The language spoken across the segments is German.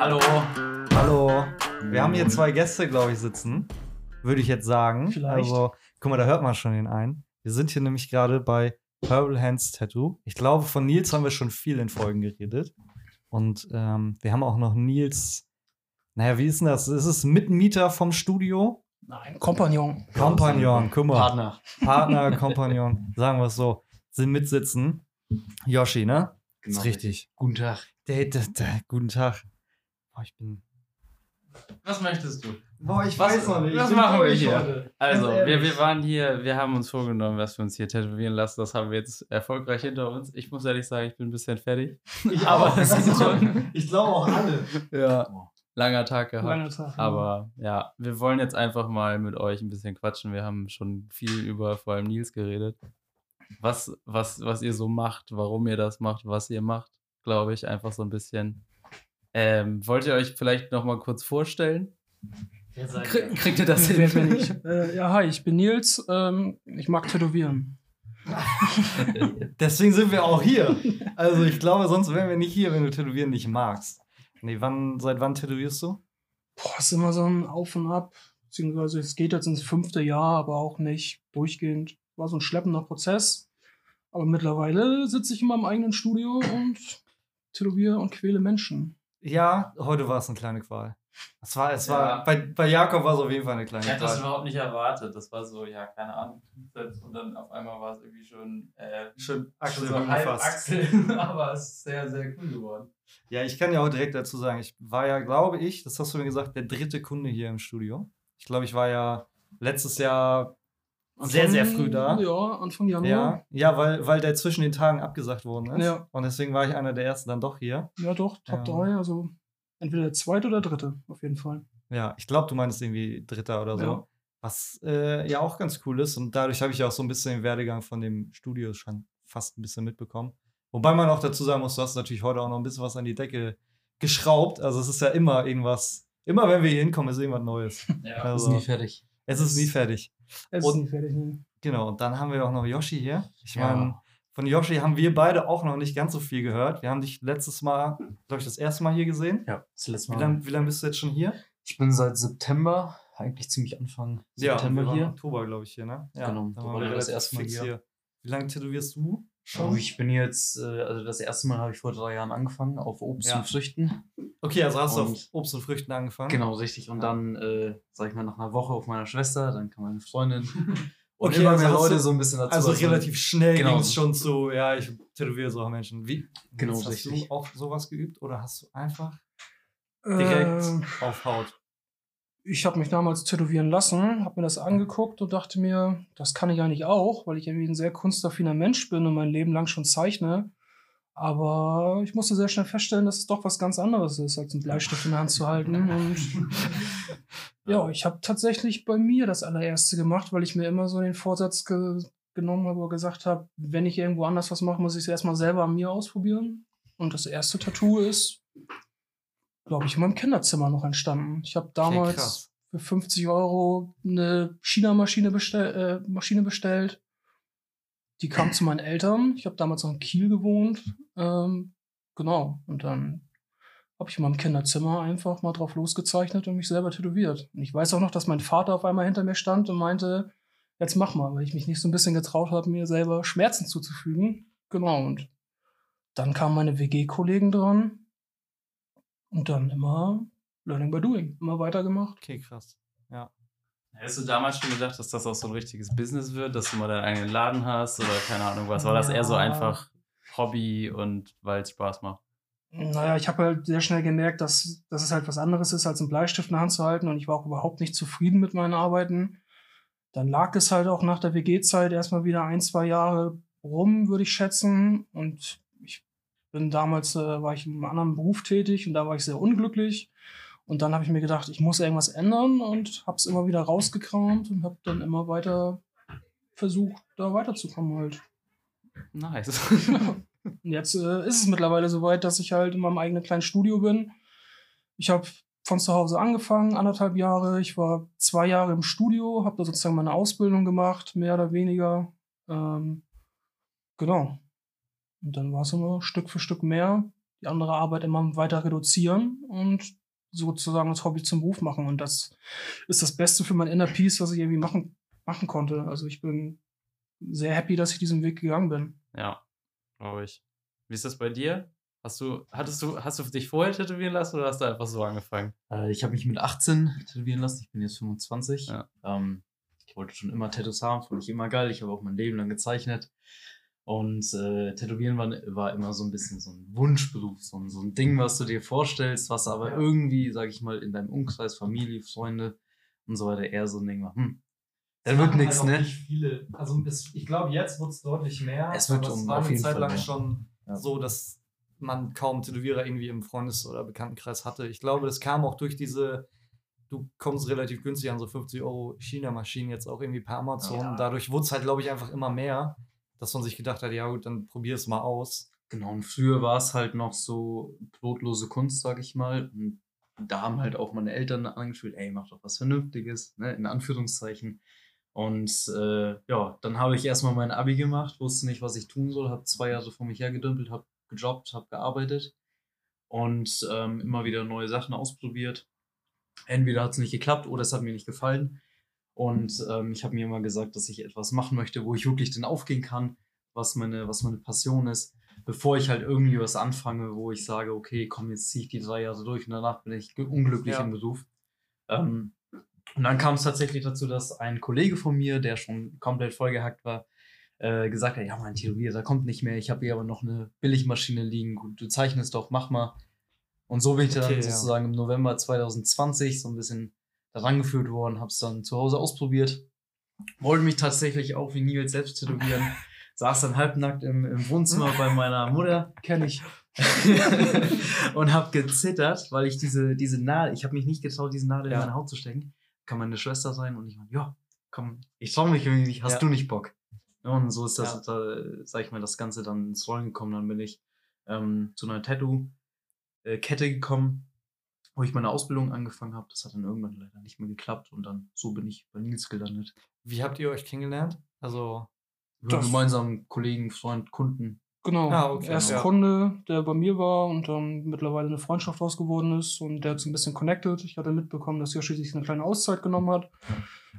Hallo. Hallo. Wir haben hier zwei Gäste, glaube ich, sitzen. Würde ich jetzt sagen. Vielleicht. Also, guck mal, da hört man schon den einen. Wir sind hier nämlich gerade bei Purple Hands Tattoo. Ich glaube, von Nils haben wir schon viel in Folgen geredet. Und ähm, wir haben auch noch Nils. Naja, wie ist denn das? Ist es Mitmieter vom Studio? Nein, Kompagnon. Kompagnon, guck mal. Partner. Partner, Kompagnon, sagen wir es so. Sind mitsitzen. Yoshi, ne? Genau, ist richtig. Guten Tag. Der, der, der, guten Tag. Boah, ich bin. Was möchtest du? Boah, ich Was, was machen wir hier? Also, wir, wir waren hier, wir haben uns vorgenommen, was wir uns hier tätowieren lassen. Das haben wir jetzt erfolgreich hinter uns. Ich muss ehrlich sagen, ich bin ein bisschen fertig. Ich Aber auch. es ist schon- Ich glaube auch alle. Ja. Langer Tag gehabt. Langer Tag. Aber ja, wir wollen jetzt einfach mal mit euch ein bisschen quatschen. Wir haben schon viel über vor allem Nils geredet. Was, was, was ihr so macht, warum ihr das macht, was ihr macht, glaube ich, einfach so ein bisschen. Ähm, wollt ihr euch vielleicht noch mal kurz vorstellen? Krie- kriegt ihr das hin? ich? Äh, ja, hi, ich bin Nils. Ähm, ich mag Tätowieren. Deswegen sind wir auch hier. Also ich glaube, sonst wären wir nicht hier, wenn du Tätowieren nicht magst. Nee, wann, seit wann tätowierst du? Boah, ist immer so ein Auf und Ab. Beziehungsweise es geht jetzt ins fünfte Jahr, aber auch nicht durchgehend. War so ein schleppender Prozess. Aber mittlerweile sitze ich in meinem eigenen Studio und tätowiere und quäle Menschen. Ja, heute war es eine kleine Qual. Es war, es Ja. war, bei, bei Jakob war es auf jeden Fall eine kleine Ich hätte das Qual. überhaupt nicht erwartet. Das war so, ja, keine Ahnung. Und dann auf einmal war es irgendwie schon, äh, Schön schon Achsel so halb. Achsel, aber es ist sehr, sehr cool geworden. Ja, ich kann ja auch direkt dazu sagen, ich war ja, glaube ich, das hast du mir gesagt, der dritte Kunde hier im Studio. Ich glaube, ich war ja letztes Jahr sehr, sehr früh da. Ja, Anfang Januar. Ja, ja weil, weil der zwischen den Tagen abgesagt worden ist. Ja. Und deswegen war ich einer der ersten dann doch hier. Ja, doch, Top Ja. 3. Also entweder der zweite oder dritte, auf jeden Fall. Ja, ich glaube, du meinst irgendwie Dritter oder so. Ja. Was äh, ja auch ganz cool ist. Und dadurch habe ich auch so ein bisschen den Werdegang von dem Studio schon fast ein bisschen mitbekommen. Wobei man auch dazu sagen muss, du hast natürlich heute auch noch ein bisschen was an die Decke geschraubt. Also es ist ja immer irgendwas, immer wenn wir hier hinkommen, ist irgendwas Neues. Ja, Also, fertig. es ist nie fertig. Es Und- ist nie fertig. Ne? Genau, und dann haben wir auch noch Yoshi hier. Ich Ja. meine, von Yoshi haben wir beide auch noch nicht ganz so viel gehört. Wir haben dich letztes Mal, glaube ich, das erste Mal hier gesehen. Ja, das letzte Wie Mal. lange wie lang bist du jetzt schon hier? Ich bin seit September, eigentlich ziemlich Anfang September wir waren hier. Oktober, glaube ich, hier, ne? Ja, Genau, da da waren wir das erste Mal fix hier. Wie lange tätowierst du schon? Also ich bin jetzt, äh, also das erste Mal habe ich vor drei Jahren angefangen auf Obst Ja. und Früchten. Okay, also hast du auf Obst und Früchten angefangen. Genau, richtig. Und Ja. dann, äh, sag ich mal, nach einer Woche auf meiner Schwester, dann kam meine Freundin. Und Okay, immer also mehr hast Leute so ein bisschen dazu. Also dass man- relativ schnell Genau. ging es schon zu, ja, ich tätowiere so Menschen. Wie? Genau, hast richtig. du auch sowas geübt oder hast du einfach direkt Äh, auf Haut? Ich habe mich damals tätowieren lassen, habe mir das angeguckt und dachte mir, das kann ich eigentlich auch, weil ich irgendwie ein sehr kunstaffiner Mensch bin und mein Leben lang schon zeichne. Aber ich musste sehr schnell feststellen, dass es doch was ganz anderes ist, als einen Bleistift in der Hand zu halten. Und ja, ich habe tatsächlich bei mir das allererste gemacht, weil ich mir immer so den Vorsatz ge genommen habe und gesagt habe, wenn ich irgendwo anders was mache, muss ich es erstmal selber an mir ausprobieren. Und das erste Tattoo ist, glaube ich, in meinem Kinderzimmer noch entstanden. Ich habe damals für 50 Euro eine China-Maschine bestell äh, Maschine bestellt. Die kam zu meinen Eltern. Ich habe damals noch in Kiel gewohnt. Ähm, genau. Und dann habe ich in meinem Kinderzimmer einfach mal drauf losgezeichnet und mich selber tätowiert. Und ich weiß auch noch, dass mein Vater auf einmal hinter mir stand und meinte, jetzt mach mal, weil ich mich nicht so ein bisschen getraut habe, mir selber Schmerzen zuzufügen. Genau. Und dann kamen meine WG-Kollegen dran. Und dann immer Learning by Doing. Immer weitergemacht. Okay, krass. Hättest du damals schon gedacht, dass das auch so ein richtiges Business wird, dass du mal deinen eigenen Laden hast oder keine Ahnung was? War das eher so Ja. einfach Hobby und weil es Spaß macht? Naja, ich habe halt sehr schnell gemerkt, dass, dass es halt was anderes ist, als einen Bleistift in der Hand zu halten. Und ich war auch überhaupt nicht zufrieden mit meinen Arbeiten. Dann lag es halt auch nach der WG-Zeit erstmal wieder ein, zwei Jahre rum, würde ich schätzen. Und bin damals, äh, war ich in einem anderen Beruf tätig und da war ich sehr unglücklich. Und dann habe ich mir gedacht, ich muss irgendwas ändern und habe es immer wieder rausgekramt und habe dann immer weiter versucht, da weiterzukommen halt. Nice. Und jetzt äh, ist es mittlerweile soweit, dass ich halt in meinem eigenen kleinen Studio bin. Ich habe von zu Hause angefangen, anderthalb Jahre. Ich war zwei Jahre im Studio, habe da sozusagen meine Ausbildung gemacht, mehr oder weniger. Ähm, genau. Und dann war es immer Stück für Stück mehr, die andere Arbeit immer weiter reduzieren und sozusagen das Hobby zum Beruf machen. Und das ist das Beste für mein Inner Peace, was ich irgendwie machen, machen konnte. Also ich bin sehr happy, dass ich diesen Weg gegangen bin. Ja, glaube ich. Wie ist das bei dir? Hast du, hattest du, hast du dich vorher tätowieren lassen oder hast du einfach so angefangen? Äh, ich habe mich mit 18 tätowieren lassen. Ich bin jetzt 25. Ja. Ähm, ich wollte schon immer Tattoos haben, fand ich immer geil. Ich habe auch mein Leben lang gezeichnet. Und äh, Tätowieren war, war immer so ein bisschen so ein Wunschberuf, so ein, so ein Ding, was du dir vorstellst, was aber Ja. irgendwie, sag ich mal, in deinem Umkreis, Familie, Freunde und so weiter eher so ein Ding war. Hm, da wird nichts, Halt ne? Nicht viele. Also es, ich glaube, jetzt wird es deutlich mehr. Es wird um- war auf eine jeden Zeit Fall lang mehr. schon Ja. so, dass man kaum Tätowierer irgendwie im Freundes- oder Bekanntenkreis hatte. Ich glaube, das kam auch durch diese, du kommst relativ günstig an so 50 Euro China-Maschinen jetzt auch irgendwie per Amazon. Ja. Dadurch wurde es halt, glaube ich, einfach immer mehr, dass man sich gedacht hat, ja gut, dann probier es mal aus. Genau, und früher war es halt noch so brotlose Kunst, sag ich mal. Und da haben halt auch meine Eltern angefühlt, ey, mach doch was Vernünftiges, ne, in Anführungszeichen. Und äh, ja, dann habe ich erstmal mein Abi gemacht, wusste nicht, was ich tun soll, habe zwei Jahre vor mich hergedümpelt, habe gejobbt, habe gearbeitet und ähm, immer wieder neue Sachen ausprobiert. Entweder hat es nicht geklappt oder es hat mir nicht gefallen. Und ähm, ich habe mir immer gesagt, dass ich etwas machen möchte, wo ich wirklich dann aufgehen kann, was meine, was meine Passion ist, bevor ich halt irgendwie was anfange, wo ich sage, okay, komm, jetzt ziehe ich die drei Jahre durch und danach bin ich unglücklich Ja. im Beruf. Ähm, und dann kam es tatsächlich dazu, dass ein Kollege von mir, der schon komplett vollgehackt war, äh, gesagt hat, ja, mein Tätowierer kommt nicht mehr, ich habe hier aber noch eine Billigmaschine liegen, gut, du zeichnest doch, mach mal. Und so bin ich dann Okay, ja. sozusagen im November 2020 so ein bisschen daran geführt worden, habe es dann zu Hause ausprobiert, wollte mich tatsächlich auch wie Nils selbst tätowieren, saß dann halbnackt im, im Wohnzimmer bei meiner Mutter Kenne ich. und habe gezittert, weil ich diese, diese Nadel, ich habe mich nicht getraut, diese Nadel Ja. in meine Haut zu stecken. Kann meine Schwester sein und ich meine, ja, komm, ich traue mich irgendwie nicht, hast Ja. du nicht Bock? Und so ist das, Ja. da, sag ich mal, das Ganze dann ins Rollen gekommen. Dann bin ich ähm, zu einer Tattoo-Kette gekommen, wo ich meine Ausbildung angefangen habe. Das hat dann irgendwann leider nicht mehr geklappt und dann so bin ich bei Nils gelandet. Wie habt ihr euch kennengelernt? Also, Über gemeinsamen Kollegen, Freund, Kunden. Genau. Ah, okay, Erst ja. Kunde, der bei mir war und dann mittlerweile eine Freundschaft aus geworden ist und der hat so ein bisschen connected. Ich hatte mitbekommen, dass Yoshi sich eine kleine Auszeit genommen hat.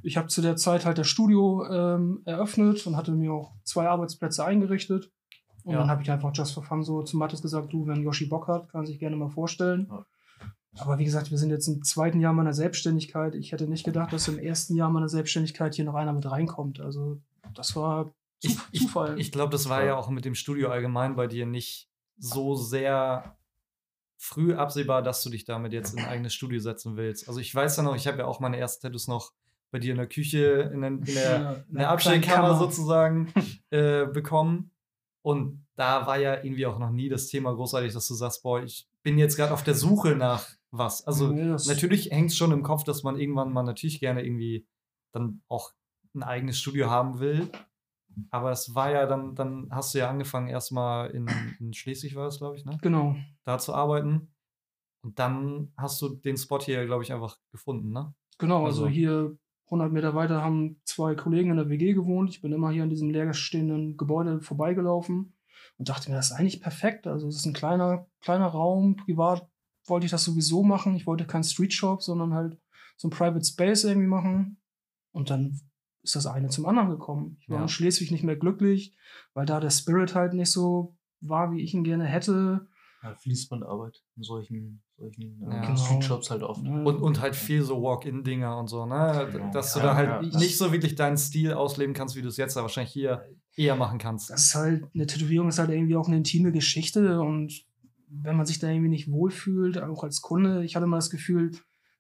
Ich habe zu der Zeit halt das Studio ähm, eröffnet und hatte mir auch zwei Arbeitsplätze eingerichtet. Und Ja. dann habe ich einfach just for fun so zu Mathis gesagt, du, wenn Yoshi Bock hat, kann er sich gerne mal vorstellen. Ja. Aber wie gesagt, wir sind jetzt im zweiten Jahr meiner Selbstständigkeit. Ich hätte nicht gedacht, dass im ersten Jahr meiner Selbstständigkeit hier noch einer mit reinkommt. Also das war ich, ich, Zufall. ich glaube, das war ja auch mit dem Studio allgemein bei dir nicht so sehr früh absehbar, dass du dich damit jetzt in ein eigenes Studio setzen willst. Also ich weiß ja noch, ich habe ja auch meine ersten Tattoos noch bei dir in der Küche, in, den, in der, Ja, in der Abstellkammer Kammer. sozusagen äh, bekommen. Und da war ja irgendwie auch noch nie das Thema großartig, dass du sagst, boah, ich bin jetzt gerade auf der Suche nach was. Also Nee, das- natürlich hängt es schon im Kopf, dass man irgendwann mal natürlich gerne irgendwie dann auch ein eigenes Studio haben will. Aber es war ja dann, dann hast du ja angefangen, erstmal in, in Schleswig war es, glaube ich, ne? Genau. Da zu arbeiten. Und dann hast du den Spot hier, glaube ich, einfach gefunden, ne? Genau, also, Also- hier 100 Meter weiter haben zwei Kollegen in der WG gewohnt. Ich bin immer hier an diesem leerstehenden Gebäude vorbeigelaufen und dachte mir, das ist eigentlich perfekt. Also es ist ein kleiner, kleiner Raum. Privat wollte ich das sowieso machen. Ich wollte keinen Street Shop, sondern halt so ein Private Space irgendwie machen. Und dann ist das eine zum anderen gekommen. Ich war Ja. in Schleswig nicht mehr glücklich, weil da der Spirit halt nicht so war, wie ich ihn gerne hätte. Ja, Fließbandarbeit in solchen, solchen Ja. äh, Genau. Streetshops halt oft. Und, und halt viel so Walk-in-Dinger und so, ne? Genau. Dass du Ja, da halt ja, nicht so wirklich deinen Stil ausleben kannst, wie du es jetzt da wahrscheinlich hier eher machen kannst. das ist halt, eine Tätowierung ist halt irgendwie auch eine intime Geschichte und wenn man sich da irgendwie nicht wohlfühlt, auch als Kunde, ich hatte mal das Gefühl,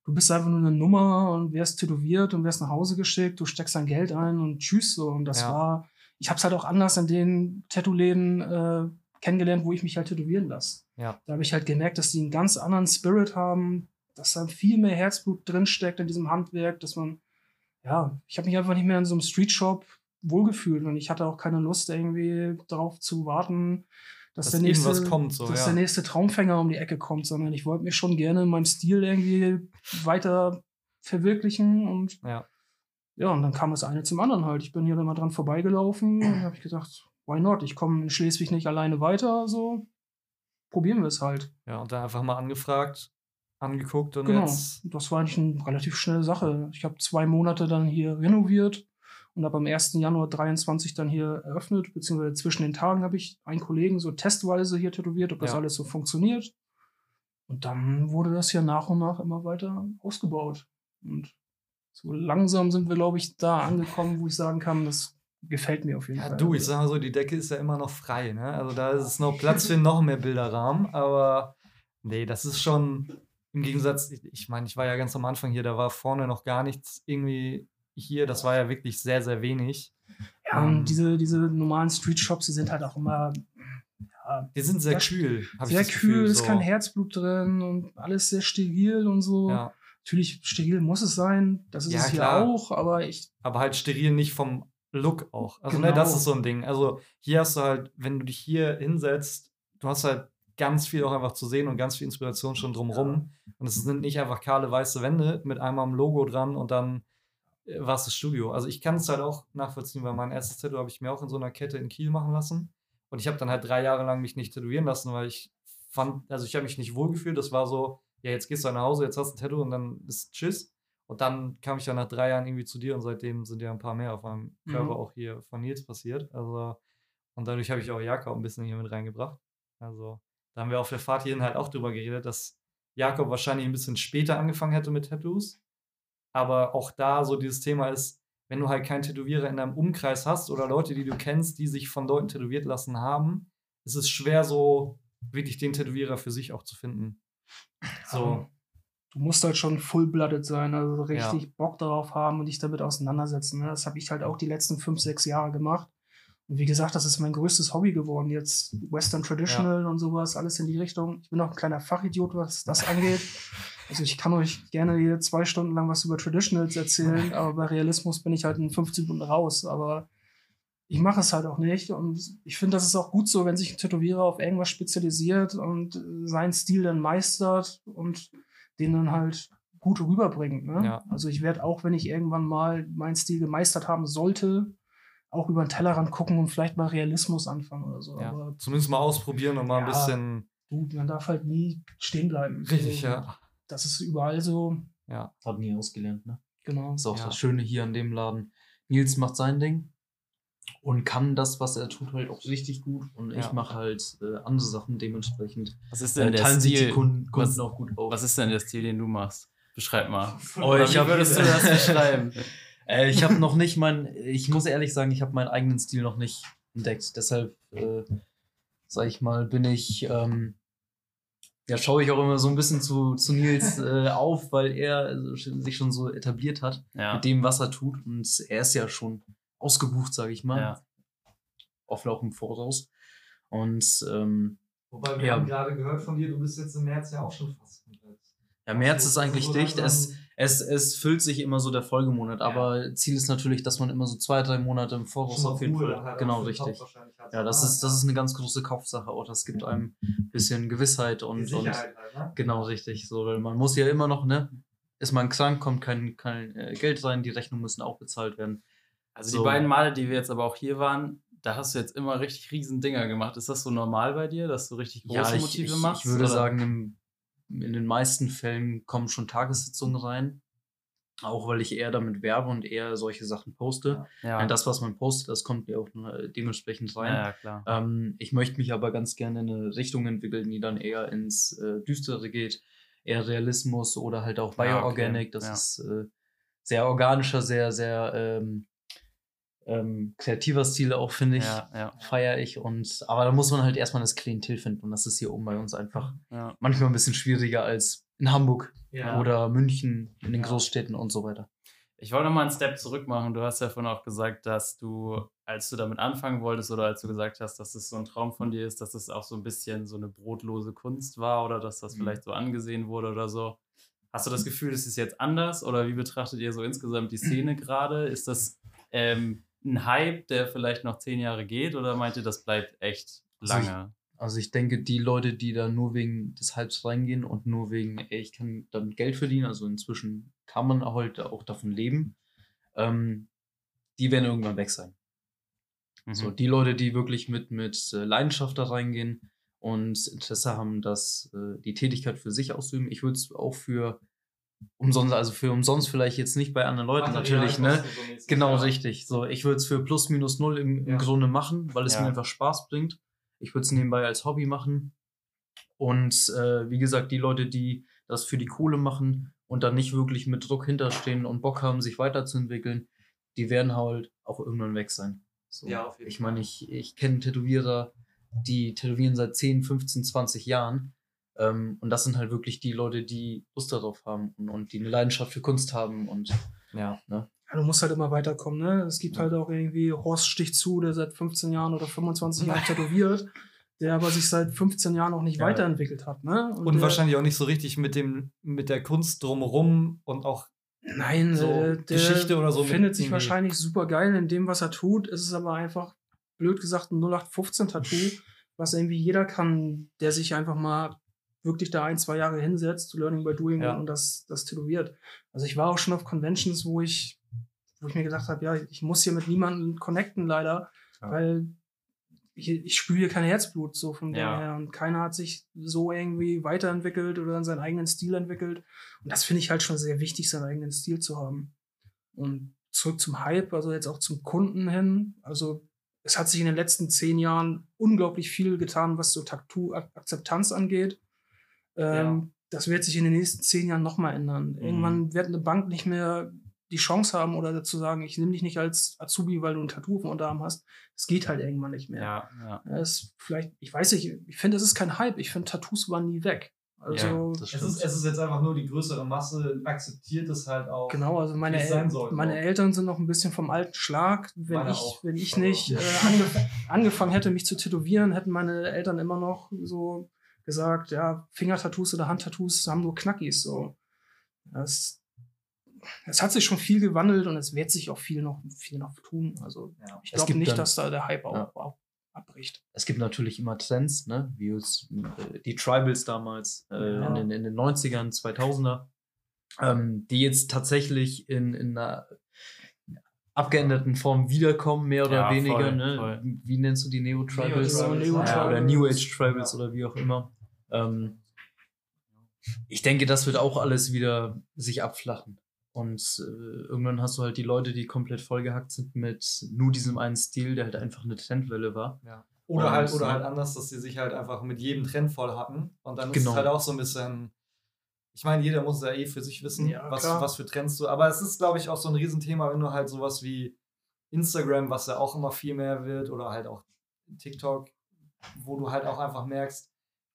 du bist einfach nur eine Nummer und wirst tätowiert und wirst nach Hause geschickt, du steckst dein Geld ein und tschüss so. Und das Ja. war, ich habe es halt auch anders in den Tattoo-Läden äh, kennengelernt, wo ich mich halt tätowieren lasse. Ja. Da habe ich halt gemerkt, dass die einen ganz anderen Spirit haben, dass da viel mehr Herzblut drinsteckt in diesem Handwerk, dass man, ja, ich habe mich einfach nicht mehr in so einem Street-Shop wohlgefühlt und ich hatte auch keine Lust, irgendwie darauf zu warten, dass, Dass der nächste, kommt, so, dass ja. der nächste Traumfänger um die Ecke kommt, sondern ich wollte mich schon gerne in meinem Stil irgendwie weiter verwirklichen und Ja. ja, und dann kam das eine zum anderen halt. Ich bin hier dann mal dran vorbeigelaufen und habe ich gedacht, why not? Ich komme in Schleswig nicht alleine weiter, so probieren wir es halt. Ja, und dann einfach mal angefragt, angeguckt und Genau. jetzt. Das war eigentlich eine relativ schnelle Sache. Ich habe zwei Monate dann hier renoviert und habe am 1. Januar 23 dann hier eröffnet, beziehungsweise zwischen den Tagen habe ich einen Kollegen so testweise hier tätowiert, ob das Ja. alles so funktioniert. Und dann wurde das ja nach und nach immer weiter ausgebaut. Und so langsam sind wir, glaube ich, da angekommen, wo ich sagen kann, das gefällt mir auf jeden Ja, Fall. du, ich sag mal so, die Decke ist ja immer noch frei, ne? Also da ist es noch Platz für noch mehr Bilderrahmen, aber nee, das ist schon im Gegensatz, ich- ich meine, ich war ja ganz am Anfang hier, da war vorne noch gar nichts irgendwie hier, das war ja wirklich sehr, sehr wenig. Ja, und Ähm, diese, diese normalen Street-Shops, die sind halt auch immer ja, Die sind sehr Ja, kühl. sehr das kühl, Gefühl, ist so. kein Herzblut drin und alles sehr steril und so. Ja, Natürlich, steril muss es sein, das ist Ja, es hier klar. auch, aber ich, aber halt steril nicht vom Look auch. Also, ne, Genau. das ist so ein Ding. Also, hier hast du halt, wenn du dich hier hinsetzt, du hast halt ganz viel auch einfach zu sehen und ganz viel Inspiration schon drumrum. Und es sind nicht einfach kahle weiße Wände mit einmal ein Logo dran und dann war es das Studio. Also, ich kann es halt auch nachvollziehen, weil mein erstes Tattoo habe ich mir auch in so einer Kette in Kiel machen lassen. Und ich habe dann halt drei Jahre lang mich nicht tätowieren lassen, weil ich fand, also ich habe mich nicht wohlgefühlt. Das war so, ja, jetzt gehst du nach Hause, jetzt hast du ein Tattoo und dann ist Tschüss. Und dann kam ich ja nach drei Jahren irgendwie zu dir und seitdem sind ja ein paar mehr auf meinem Mhm. Körper auch hier von Nils passiert. Also, und dadurch habe ich auch Jakob ein bisschen hier mit reingebracht. Also, da haben wir auf der Fahrt hierhin halt auch drüber geredet, dass Jakob wahrscheinlich ein bisschen später angefangen hätte mit Tattoos. Aber auch da so dieses Thema ist, wenn du halt keinen Tätowierer in deinem Umkreis hast oder Leute, die du kennst, die sich von Leuten tätowiert lassen haben, ist es schwer, so wirklich den Tätowierer für sich auch zu finden. So, du musst halt schon full-blooded sein, also Ja. richtig Bock darauf haben und dich damit auseinandersetzen. Ne? Das habe ich halt auch die letzten fünf, sechs Jahre gemacht. Und wie gesagt, das ist mein größtes Hobby geworden. Jetzt Western Traditional und sowas, alles in die Richtung. Ich bin auch ein kleiner Fachidiot, was das angeht. Also ich kann euch gerne hier zwei Stunden lang was über Traditionals erzählen, aber bei Realismus bin ich halt in 15 Minuten raus. Aber ich mache es halt auch nicht. Und ich finde, das ist auch gut so, wenn sich ein Tätowierer auf irgendwas spezialisiert und seinen Stil dann meistert und den dann halt gut rüberbringt. Ne? Ja. Also ich werde auch, wenn ich irgendwann mal meinen Stil gemeistert haben sollte, auch über den Tellerrand gucken und vielleicht mal Realismus anfangen oder so. ja. Aber zumindest mal ausprobieren und mal ein Ja. bisschen. du, man darf halt nie stehen bleiben. Richtig, ja. Das ist überall so. Ja, Hat nie ausgelernt, ne? Genau. Das ist auch Ja. das Schöne hier an dem Laden. Nils macht sein Ding und kann das, was er tut, halt auch richtig gut. Und ich Ja. mache halt äh, andere Sachen dementsprechend. Was ist Äh, denn der teilen sich die Stil? Kunden, Kunden was, auch gut auf. was ist denn der Stil, den du machst? Beschreib mal. Oh, ich wie hab- würdest du das beschreiben? Äh, ich habe noch nicht mein, ich muss ehrlich sagen, ich habe meinen eigenen Stil noch nicht entdeckt. Deshalb, äh, sag ich mal, bin ich, ähm, ja, schaue ich auch immer so ein bisschen zu, zu Nils äh, auf, weil er also, sich schon so etabliert hat Ja. mit dem, was er tut. Und er ist ja schon ausgebucht, sage ich mal. Ja. Oft auch im Voraus. Und ähm, Wobei wir haben gerade gehört von dir, du bist jetzt im März ja auch schon fast komplett. ja, März ist Also, eigentlich so dicht. Es, es, es füllt sich immer so der Folgemonat, Ja. aber Ziel ist natürlich, dass man immer so zwei, drei Monate im Voraus auf jeden Fall. halt genau, richtig. Ja, das Ah, ist, das ist eine ganz große Kaufsache auch. Das gibt einem ein bisschen Gewissheit und, und halt, ne? genau richtig. So, weil man muss ja immer noch, ne? Ist man krank, kommt kein, kein äh, Geld rein, die Rechnungen müssen auch bezahlt werden. Also So. die beiden Male, die wir jetzt aber auch hier waren, da hast du jetzt immer richtig riesen Dinger gemacht. Ist das so normal bei dir, dass du richtig große ja, ich, Motive ich, machst? ich würde oder? sagen, im, in den meisten Fällen kommen schon Tagessitzungen rein. Auch weil ich eher damit werbe und eher solche Sachen poste. ja. Und das, was man postet, das kommt ja auch äh, dementsprechend rein. ja. Ähm, ich möchte mich aber ganz gerne in eine Richtung entwickeln, die dann eher ins äh, Düstere geht, eher Realismus oder halt auch Ja, okay. Bioorganic. Das ist äh, sehr organischer, sehr, sehr ähm, ähm, kreativer Stil auch, finde ich. Ja, ja, Feiere ich. Und, aber da muss man halt erstmal das Klientel finden. Und das ist hier oben bei uns einfach ja. manchmal ein bisschen schwieriger als in Hamburg Ja. oder München, in den Ja. Großstädten und so weiter. Ich wollte noch mal einen Step zurück machen. Du hast ja vorhin auch gesagt, dass du, als du damit anfangen wolltest oder als du gesagt hast, dass es so ein Traum von dir ist, dass es auch so ein bisschen so eine brotlose Kunst war oder dass das Mhm. vielleicht so angesehen wurde oder so. Hast du das Gefühl, es ist jetzt anders oder wie betrachtet ihr so insgesamt die Szene gerade? Ist das ähm, ein Hype, der vielleicht noch zehn Jahre geht oder meint ihr, das bleibt echt Also ich- lange? Also ich denke, die Leute, die da nur wegen des Hypes reingehen und nur wegen, ey, ich kann damit Geld verdienen, also inzwischen kann man heute auch davon leben, ähm, die werden irgendwann weg sein. So, Mhm. die Leute, die wirklich mit, mit äh, Leidenschaft da reingehen und Interesse haben, das, äh, die Tätigkeit für sich auszuüben. Ich würde es auch für umsonst, also für umsonst vielleicht jetzt nicht bei anderen Leuten natürlich, ne? Genau, richtig. So, ich würde es für plus minus null im, im Ja. Grunde machen, weil es Ja. mir einfach Spaß bringt. Ich würde es nebenbei als Hobby machen. Und äh, wie gesagt, die Leute, die das für die Kohle machen und dann nicht wirklich mit Druck hinterstehen und Bock haben, sich weiterzuentwickeln, die werden halt auch irgendwann weg sein. So. Ja, auf jeden ich meine, ich, ich kenne Tätowierer, die tätowieren seit 10, 15, 20 Jahren. Ähm, und das sind halt wirklich die Leute, die Lust darauf haben und, und die eine Leidenschaft für Kunst haben. Und Ja. Ja, du musst halt immer weiterkommen, ne? Es gibt halt auch irgendwie Horst Stich zu, der seit 15 Jahren oder 25 Jahren tätowiert, der aber sich seit 15 Jahren auch nicht Ja. weiterentwickelt hat, ne? Und der, wahrscheinlich auch nicht so richtig mit dem, mit der Kunst drumherum und auch Nein, so äh, der Geschichte oder so mit findet sich wahrscheinlich super geil in dem, was er tut. Es ist aber einfach, blöd gesagt, ein 0815-Tattoo, was irgendwie jeder kann, der sich einfach mal wirklich da ein, zwei Jahre hinsetzt, Learning by Doing Ja. und das, das tätowiert. Also ich war auch schon auf Conventions, wo ich, wo ich mir gedacht habe, ja, ich muss hier mit niemandem connecten leider, Ja. weil ich, ich spüre hier kein Herzblut so von Ja. daher und keiner hat sich so irgendwie weiterentwickelt oder seinen eigenen Stil entwickelt und das finde ich halt schon sehr wichtig, seinen eigenen Stil zu haben. Und zurück zum Hype, also jetzt auch zum Kunden hin. Also es hat sich in den letzten zehn Jahren unglaublich viel getan, was so Tattoo-Akzeptanz angeht. Ähm, Das wird sich in den nächsten zehn Jahren nochmal ändern. Irgendwann wird eine Bank nicht mehr die Chance haben oder dazu sagen, ich nehme dich nicht als Azubi, weil du ein Tattoo auf dem Unterarm hast. Es geht halt irgendwann nicht mehr. Ja, ja. Ja, ist vielleicht, ich weiß nicht, ich finde, es ist kein Hype. Ich finde, Tattoos waren nie weg. Also, das Es ist, es ist jetzt einfach nur die größere Masse, akzeptiert es halt auch. Genau, also meine, wie es El meine. Eltern sind noch ein bisschen vom alten Schlag. Wenn Meine ich, auch. wenn ich Also- nicht äh, angef angefangen hätte, mich zu tätowieren, hätten meine Eltern immer noch so gesagt, ja, Fingertattoos oder Handtattoos haben nur Knackis. So. Das, es hat sich schon viel gewandelt und es wird sich auch viel noch, viel noch tun. Also Ja. ich Es glaube nicht, dann- dass da der Hype auch, Ja. auch abbricht. es gibt natürlich immer Trends, ne? wie jetzt, äh, die Tribals damals äh, Ja. in, den, in den 90ern, 2000er, ähm, die jetzt tatsächlich in, in einer abgeänderten Form wiederkommen, mehr oder Ja, weniger. voll, ne? voll. Wie nennst du die Neo-Tribals? Neo-Tribals, Neo ja, oder. New Age Tribals oder wie auch immer. Ähm, ich denke, das wird auch alles wieder sich abflachen. Und äh, irgendwann hast du halt die Leute, die komplett vollgehackt sind mit nur diesem einen Stil, der halt einfach eine Trendwelle war. Oder Und, halt, oder halt anders, dass sie sich halt einfach mit jedem Trend voll hatten. Und dann ist Genau. es halt auch so ein bisschen. Ich meine, jeder muss ja eh für sich wissen, Ja, was, klar. was für Trends du. Aber es ist, glaube ich, auch so ein Riesenthema, wenn du halt sowas wie Instagram, was ja auch immer viel mehr wird, oder halt auch TikTok, wo du halt auch einfach merkst,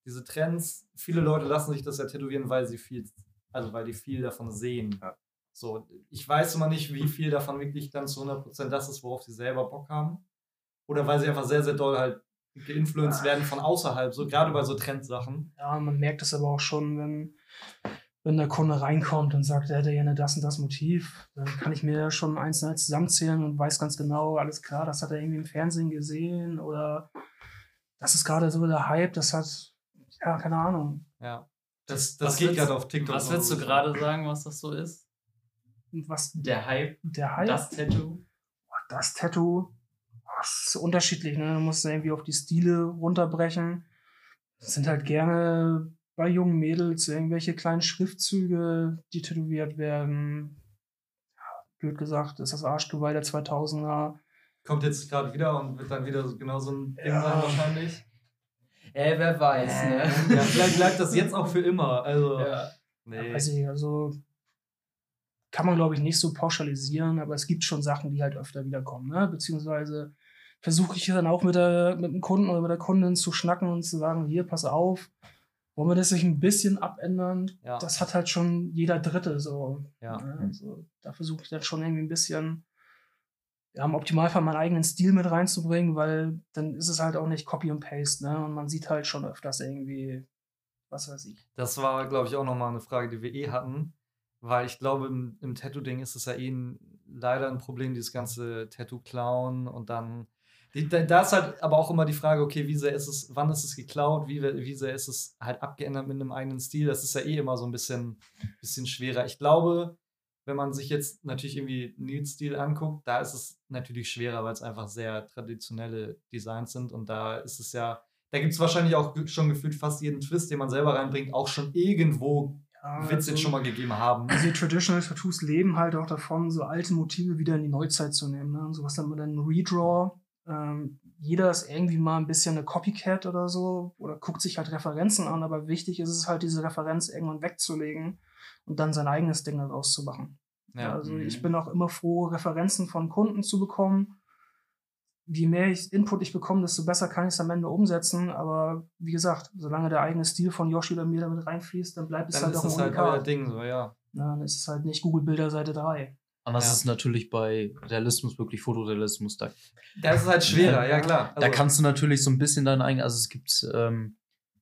diese Trends, viele Leute lassen sich das ja tätowieren, weil sie viel, also weil die viel davon sehen. Ja. So, ich weiß immer nicht, wie viel davon wirklich dann zu 100% das ist, worauf sie selber Bock haben. Oder weil sie einfach sehr, sehr doll halt geinfluenced werden von außerhalb, so gerade bei so Trendsachen. Ja, man merkt es aber auch schon, wenn, wenn der Kunde reinkommt und sagt, er hätte gerne das und das Motiv, dann kann ich mir schon eins und eins zusammenzählen und weiß ganz genau, alles klar, das hat er irgendwie im Fernsehen gesehen oder das ist gerade so der Hype, das hat, ja, keine Ahnung. Ja. Das, das Was geht gerade auf TikTok. Was willst du so. gerade sagen, was das so ist? Was Der Hype, der Hype, das Tattoo? das Tattoo, das ist unterschiedlich, ne? Du musst irgendwie auf die Stile runterbrechen. Das sind halt gerne bei jungen Mädels irgendwelche kleinen Schriftzüge, die tätowiert werden. Blöd gesagt, ist das Arschgeweih der 2000er. Kommt jetzt gerade wieder und wird dann wieder so, genau so ein Ding Ja. sein wahrscheinlich. Äh, wer weiß, ne? Ja, vielleicht bleibt das jetzt auch für immer. Also, Ja. nee. Weiß ich, also kann man, glaube ich, nicht so pauschalisieren, aber es gibt schon Sachen, die halt öfter wiederkommen. Ne? Beziehungsweise versuche ich dann auch mit, der, mit dem Kunden oder mit der Kundin zu schnacken und zu sagen, hier, pass auf, wollen wir das sich ein bisschen abändern? Ja. Das hat halt schon jeder Dritte so. Ja. Also, da versuche ich dann schon irgendwie ein bisschen, ja, im Optimalfall meinen eigenen Stil mit reinzubringen, weil dann ist es halt auch nicht Copy und Paste, ne? Und man sieht halt schon öfters irgendwie, was weiß ich. Das war, glaube ich, auch nochmal eine Frage, die wir eh hatten. Weil ich glaube, im, im Tattoo-Ding ist es ja eh ein, leider ein Problem, dieses ganze Tattoo-Klauen und dann da, ist halt aber auch immer die Frage, okay, wie sehr ist es, wann ist es geklaut, wie, wie sehr ist es halt abgeändert mit einem eigenen Stil. Das ist ja eh immer so ein bisschen, bisschen schwerer. Ich glaube, wenn man sich jetzt natürlich irgendwie Nils-Stil anguckt, da ist es natürlich schwerer, weil es einfach sehr traditionelle Designs sind und da ist es ja, da gibt es wahrscheinlich auch schon gefühlt fast jeden Twist, den man selber reinbringt, auch schon irgendwo Ja, wird es jetzt also- schon mal gegeben haben. Also Traditional Tattoos leben halt auch davon, so alte Motive wieder in die Neuzeit zu nehmen. Ne? So was dann mit einem Redraw. Ähm, jeder ist irgendwie mal ein bisschen eine Copycat oder so oder guckt sich halt Referenzen an, aber wichtig ist es halt, diese Referenz irgendwann wegzulegen und dann sein eigenes Ding daraus zu machen. Ja. also mhm. ich bin auch immer froh, Referenzen von Kunden zu bekommen. Je mehr ich Input ich bekomme, desto besser kann ich es am Ende umsetzen. Aber wie gesagt, solange der eigene Stil von Yoshi oder mir damit reinfließt, dann bleibt es Dann halt ist auch ein halt Ding, so, ja. Ja, dann ist es halt nicht Google Bilder Seite 3. Anders Ja. ist natürlich bei Realismus, wirklich Fotorealismus. Da, Da ist es halt schwerer, ja klar. da kannst du natürlich so ein bisschen deinen eigenen, also es gibt, ähm,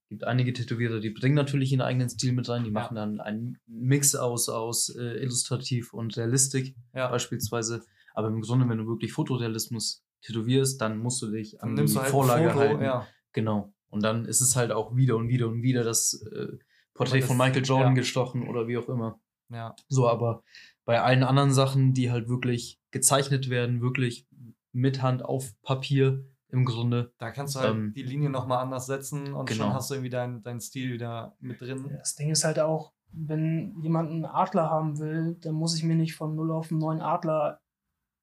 gibt einige Tätowierer, die bringen natürlich ihren eigenen Stil mit rein, die machen dann einen Mix aus, aus äh, Illustrativ und Realistik ja. beispielsweise. Aber im Grunde, wenn du wirklich Fotorealismus tätowierst, dann musst du dich Dann an nimmst die halt Vorlage Foto, halten. ja. Genau. Und dann ist es halt auch wieder und wieder und wieder das äh, Porträt das- von Michael Jordan ja. gestochen oder wie auch immer. ja. So, aber bei allen anderen Sachen, die halt wirklich gezeichnet werden, wirklich mit Hand auf Papier im Grunde. Da kannst du halt Ähm, die Linie nochmal anders setzen und schon genau. hast du irgendwie deinen dein Stil wieder mit drin. Das Ding ist halt auch, wenn jemand einen Adler haben will, dann muss ich mir nicht von null auf einen neuen Adler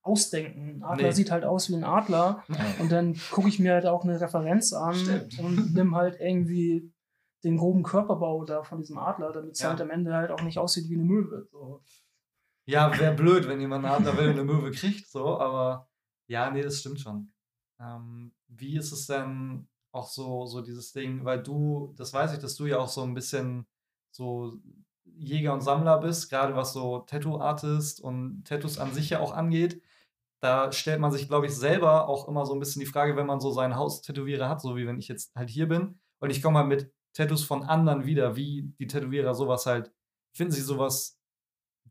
ausdenken. Ein Adler Nee. sieht halt aus wie ein Adler und dann gucke ich mir halt auch eine Referenz an Stimmt. und nimm halt irgendwie den groben Körperbau da von diesem Adler, damit es Ja. halt am Ende halt auch nicht aussieht wie eine Möwe. So. Ja, wäre blöd, wenn jemand Adler will und eine Möwe kriegt, so, aber ja, nee, das stimmt schon. Ähm, wie ist es denn auch so, so dieses Ding, weil du, das weiß ich, dass du ja auch so ein bisschen so Jäger und Sammler bist, gerade was so Tattoo-Artist und Tattoos an sich ja auch angeht. Da stellt man sich, glaube ich, selber auch immer so ein bisschen die Frage, wenn man so sein Haus Tätowierer hat, so wie wenn ich jetzt halt hier bin und ich komme mal mit Tattoos von anderen wieder, wie die Tätowierer sowas halt, finden sie sowas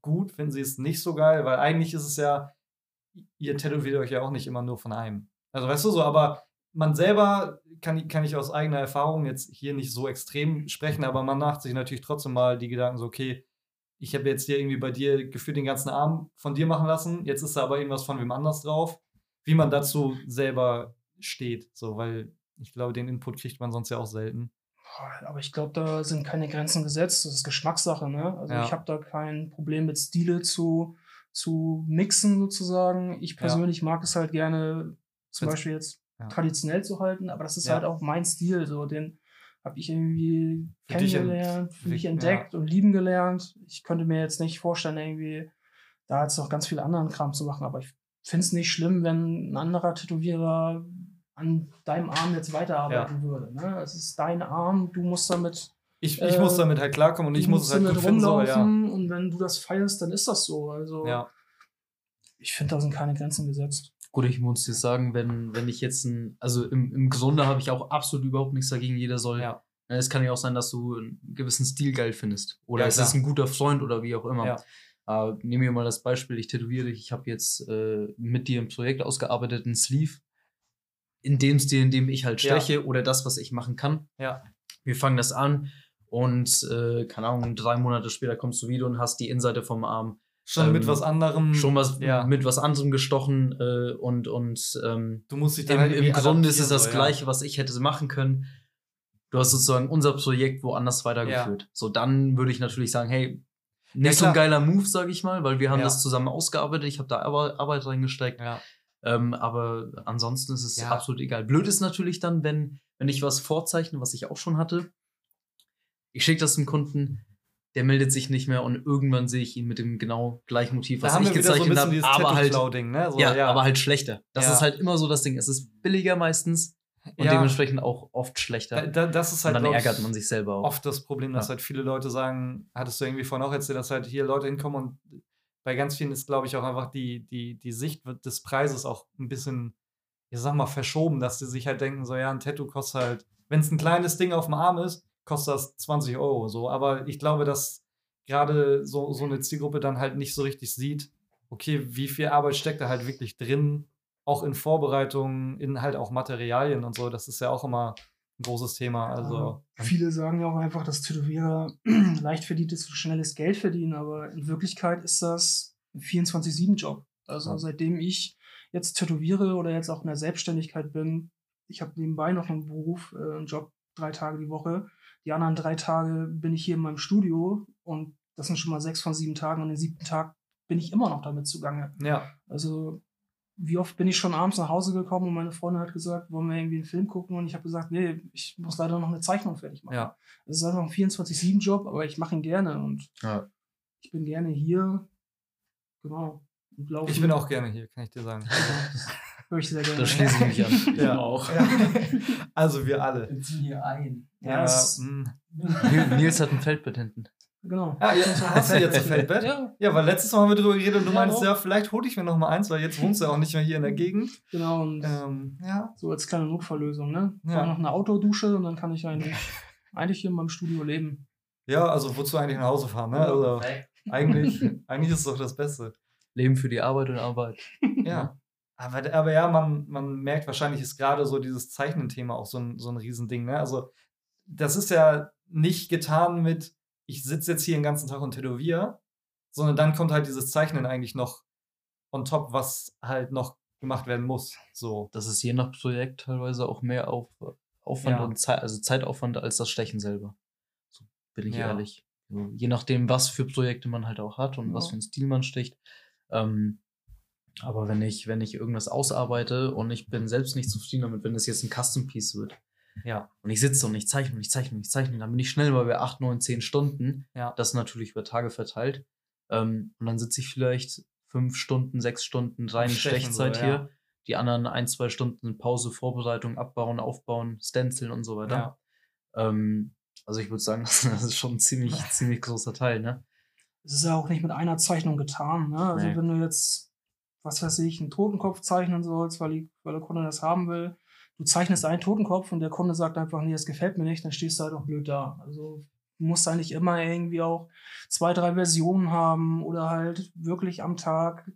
gut, finden sie es nicht so geil, weil eigentlich ist es ja, ihr tätowiert euch ja auch nicht immer nur von einem. Also weißt du so, aber man selber kann, kann ich aus eigener Erfahrung jetzt hier nicht so extrem sprechen, aber man macht sich natürlich trotzdem mal die Gedanken so, okay, ich habe jetzt hier irgendwie bei dir gefühlt den ganzen Arm von dir machen lassen, jetzt ist da aber irgendwas von wem anders drauf, wie man dazu selber steht, so, weil ich glaube, den Input kriegt man sonst ja auch selten. Aber ich glaube, da sind keine Grenzen gesetzt. Das ist Geschmackssache. Ne? Also Ja. ich habe da kein Problem mit Stile zu, zu mixen sozusagen. Ich persönlich mag es halt gerne, zum Beispiel jetzt ja. traditionell zu halten, aber das ist Ja. halt auch mein Stil. So, den habe ich irgendwie Für dich kennengelernt, für mich ja. entdeckt und lieben gelernt. Ich könnte mir jetzt nicht vorstellen, irgendwie da jetzt noch ganz viel anderen Kram zu machen, aber ich finde es nicht schlimm, wenn ein anderer Tätowierer an deinem Arm jetzt weiterarbeiten würde. Ne? Es ist dein Arm, du musst damit, Ich, ich Äh, muss damit halt klarkommen und ich muss es halt damit gut finden, so, ja. rumlaufen und wenn du das feierst, dann ist das so. Also ja. ich finde, da sind keine Grenzen gesetzt. Gut, ich muss dir sagen, wenn, wenn ich jetzt ein, also im, im Grunde habe ich auch absolut überhaupt nichts dagegen, jeder soll. Ja. Ne, Es kann ja auch sein, dass du einen gewissen Stil geil findest. Oder Ja, es klar. ist ein guter Freund oder wie auch immer. Ja. Äh, nehmen wir mal das Beispiel, ich tätowiere dich, ich habe jetzt äh, mit dir ein Projekt ausgearbeitet, ein Sleeve, in dem Stil, in dem ich halt Ja. steche oder das, was ich machen kann. Ja. Wir fangen das an und, äh, keine Ahnung, drei Monate später kommst du wieder und hast die Innenseite vom Arm Schon mit Ähm, was anderem. schon was ja. mit was anderem gestochen äh, und, und ähm, Du musst dich dann im, halt im Grunde ist es das so, ja. Gleiche, was ich hätte machen können. Du hast sozusagen unser Projekt woanders weitergeführt. So, dann würde ich natürlich sagen, hey, nicht so ein geiler Move, sage ich mal, weil wir haben Ja. das zusammen ausgearbeitet. Ich habe da Arbeit, Arbeit reingesteckt. Ja. Ähm, aber ansonsten ist es Ja. absolut egal. Blöd ist natürlich dann, wenn, wenn ich was vorzeichne, was ich auch schon hatte. Ich schicke das dem Kunden, der meldet sich nicht mehr und irgendwann sehe ich ihn mit dem genau gleichen Motiv, was ich so gezeichnet dieses habe, aber halt, ne? So, ja, aber halt schlechter. Das Ja. ist halt immer so das Ding. Es ist billiger meistens und Ja. dementsprechend auch oft schlechter. Da, da, das ist und halt, dann glaub ich, ärgert man sich selber auch. oft das Problem, dass Ja. halt viele Leute sagen, hattest du irgendwie vorhin auch erzählt, dass halt hier Leute hinkommen und bei ganz vielen ist, glaube ich, auch einfach die, die, die Sicht des Preises auch ein bisschen, ich sag mal, verschoben, dass die sich halt denken, so ja, ein Tattoo kostet halt, wenn es ein kleines Ding auf dem Arm ist, kostet das 20 Euro. So, aber ich glaube, dass gerade so, so eine Zielgruppe dann halt nicht so richtig sieht, okay, wie viel Arbeit steckt da halt wirklich drin, auch in Vorbereitungen, in halt auch Materialien und so. Das ist ja auch immer ein großes Thema. Also, Viele sagen ja auch einfach, dass Tätowierer leicht verdientes und schnelles Geld verdienen, aber in Wirklichkeit ist das ein 24-7-Job. Also Ja. seitdem ich jetzt tätowiere oder jetzt auch in der Selbstständigkeit bin, ich habe nebenbei noch einen Beruf, äh, einen Job drei Tage die Woche. Die anderen drei Tage bin ich hier in meinem Studio und das sind schon mal sechs von sieben Tagen und den siebten Tag bin ich immer noch damit zugange. ja, Also, wie oft bin ich schon abends nach Hause gekommen und meine Freundin hat gesagt, wollen wir irgendwie einen Film gucken? Und ich habe gesagt, nee, ich muss leider noch eine Zeichnung fertig machen. ja. Es ist einfach ein 24-7-Job, aber ich mache ihn gerne und Ja. ich bin gerne hier. Genau. Ich bin auch gerne hier, kann ich dir sagen. Höre ich sehr gerne. Da schließe ich mich an. Ja. auch. Ja. Also wir alle. Wir ziehen hier ein. Ja, es- mm. Nils hat ein Feldbett hinten. Genau. ah, ja, hast du jetzt ein Feldbett? Ja, Ja, weil letztes Mal haben wir drüber geredet und du Ja, meinst, ja, vielleicht hole ich mir noch mal eins, weil jetzt wohnst du ja auch nicht mehr hier in der Gegend. genau. Und Ähm, ja. so als kleine Notfalllösung, ne? Ja. Noch eine Outdoor-Dusche und dann kann ich eigentlich, eigentlich hier in meinem Studio leben. Ja, also wozu eigentlich nach Hause fahren, ne? Also eigentlich, eigentlich ist es doch das Beste. Leben für die Arbeit und Arbeit. Ja. Aber, aber ja, man, man merkt wahrscheinlich, ist gerade so dieses Zeichnen-Thema auch so ein, so ein Riesending. Ne? Also, das ist ja nicht getan mit, ich sitze jetzt hier den ganzen Tag und tätowiere, sondern dann kommt halt dieses Zeichnen eigentlich noch on top, was halt noch gemacht werden muss. So. Das ist je nach Projekt teilweise auch mehr auf, Aufwand Ja. und Zeit, also Zeitaufwand als das Stechen selber. So bin ich Ja. ehrlich. So, je nachdem, was für Projekte man halt auch hat und was Ja. für einen Stil man sticht. Ähm, aber wenn ich, wenn ich irgendwas ausarbeite und ich bin selbst nicht zufrieden damit, wenn es jetzt ein Custom Piece wird Ja. und ich sitze und ich zeichne und ich zeichne und ich zeichne, dann bin ich schnell mal bei 8, 9, 10 Stunden. Ja. Das natürlich über Tage verteilt. Ähm, und dann sitze ich vielleicht fünf Stunden, sechs Stunden rein Stechen so, Stechzeit ja. hier. Die anderen ein, zwei Stunden Pause, Vorbereitung, Abbauen, Aufbauen, Stenciln und so weiter. Ähm, also ich würde sagen, das ist schon ein ziemlich, ziemlich großer Teil, ne? Es ist ja auch nicht mit einer Zeichnung getan. Ne? Also Nee. wenn du jetzt, was weiß ich, einen Totenkopf zeichnen sollst, weil, die, weil der Kunde das haben will, du zeichnest einen Totenkopf und der Kunde sagt einfach, nee, das gefällt mir nicht, dann stehst du halt auch blöd da. Also du musst eigentlich immer irgendwie auch zwei, drei Versionen haben oder halt wirklich am Tag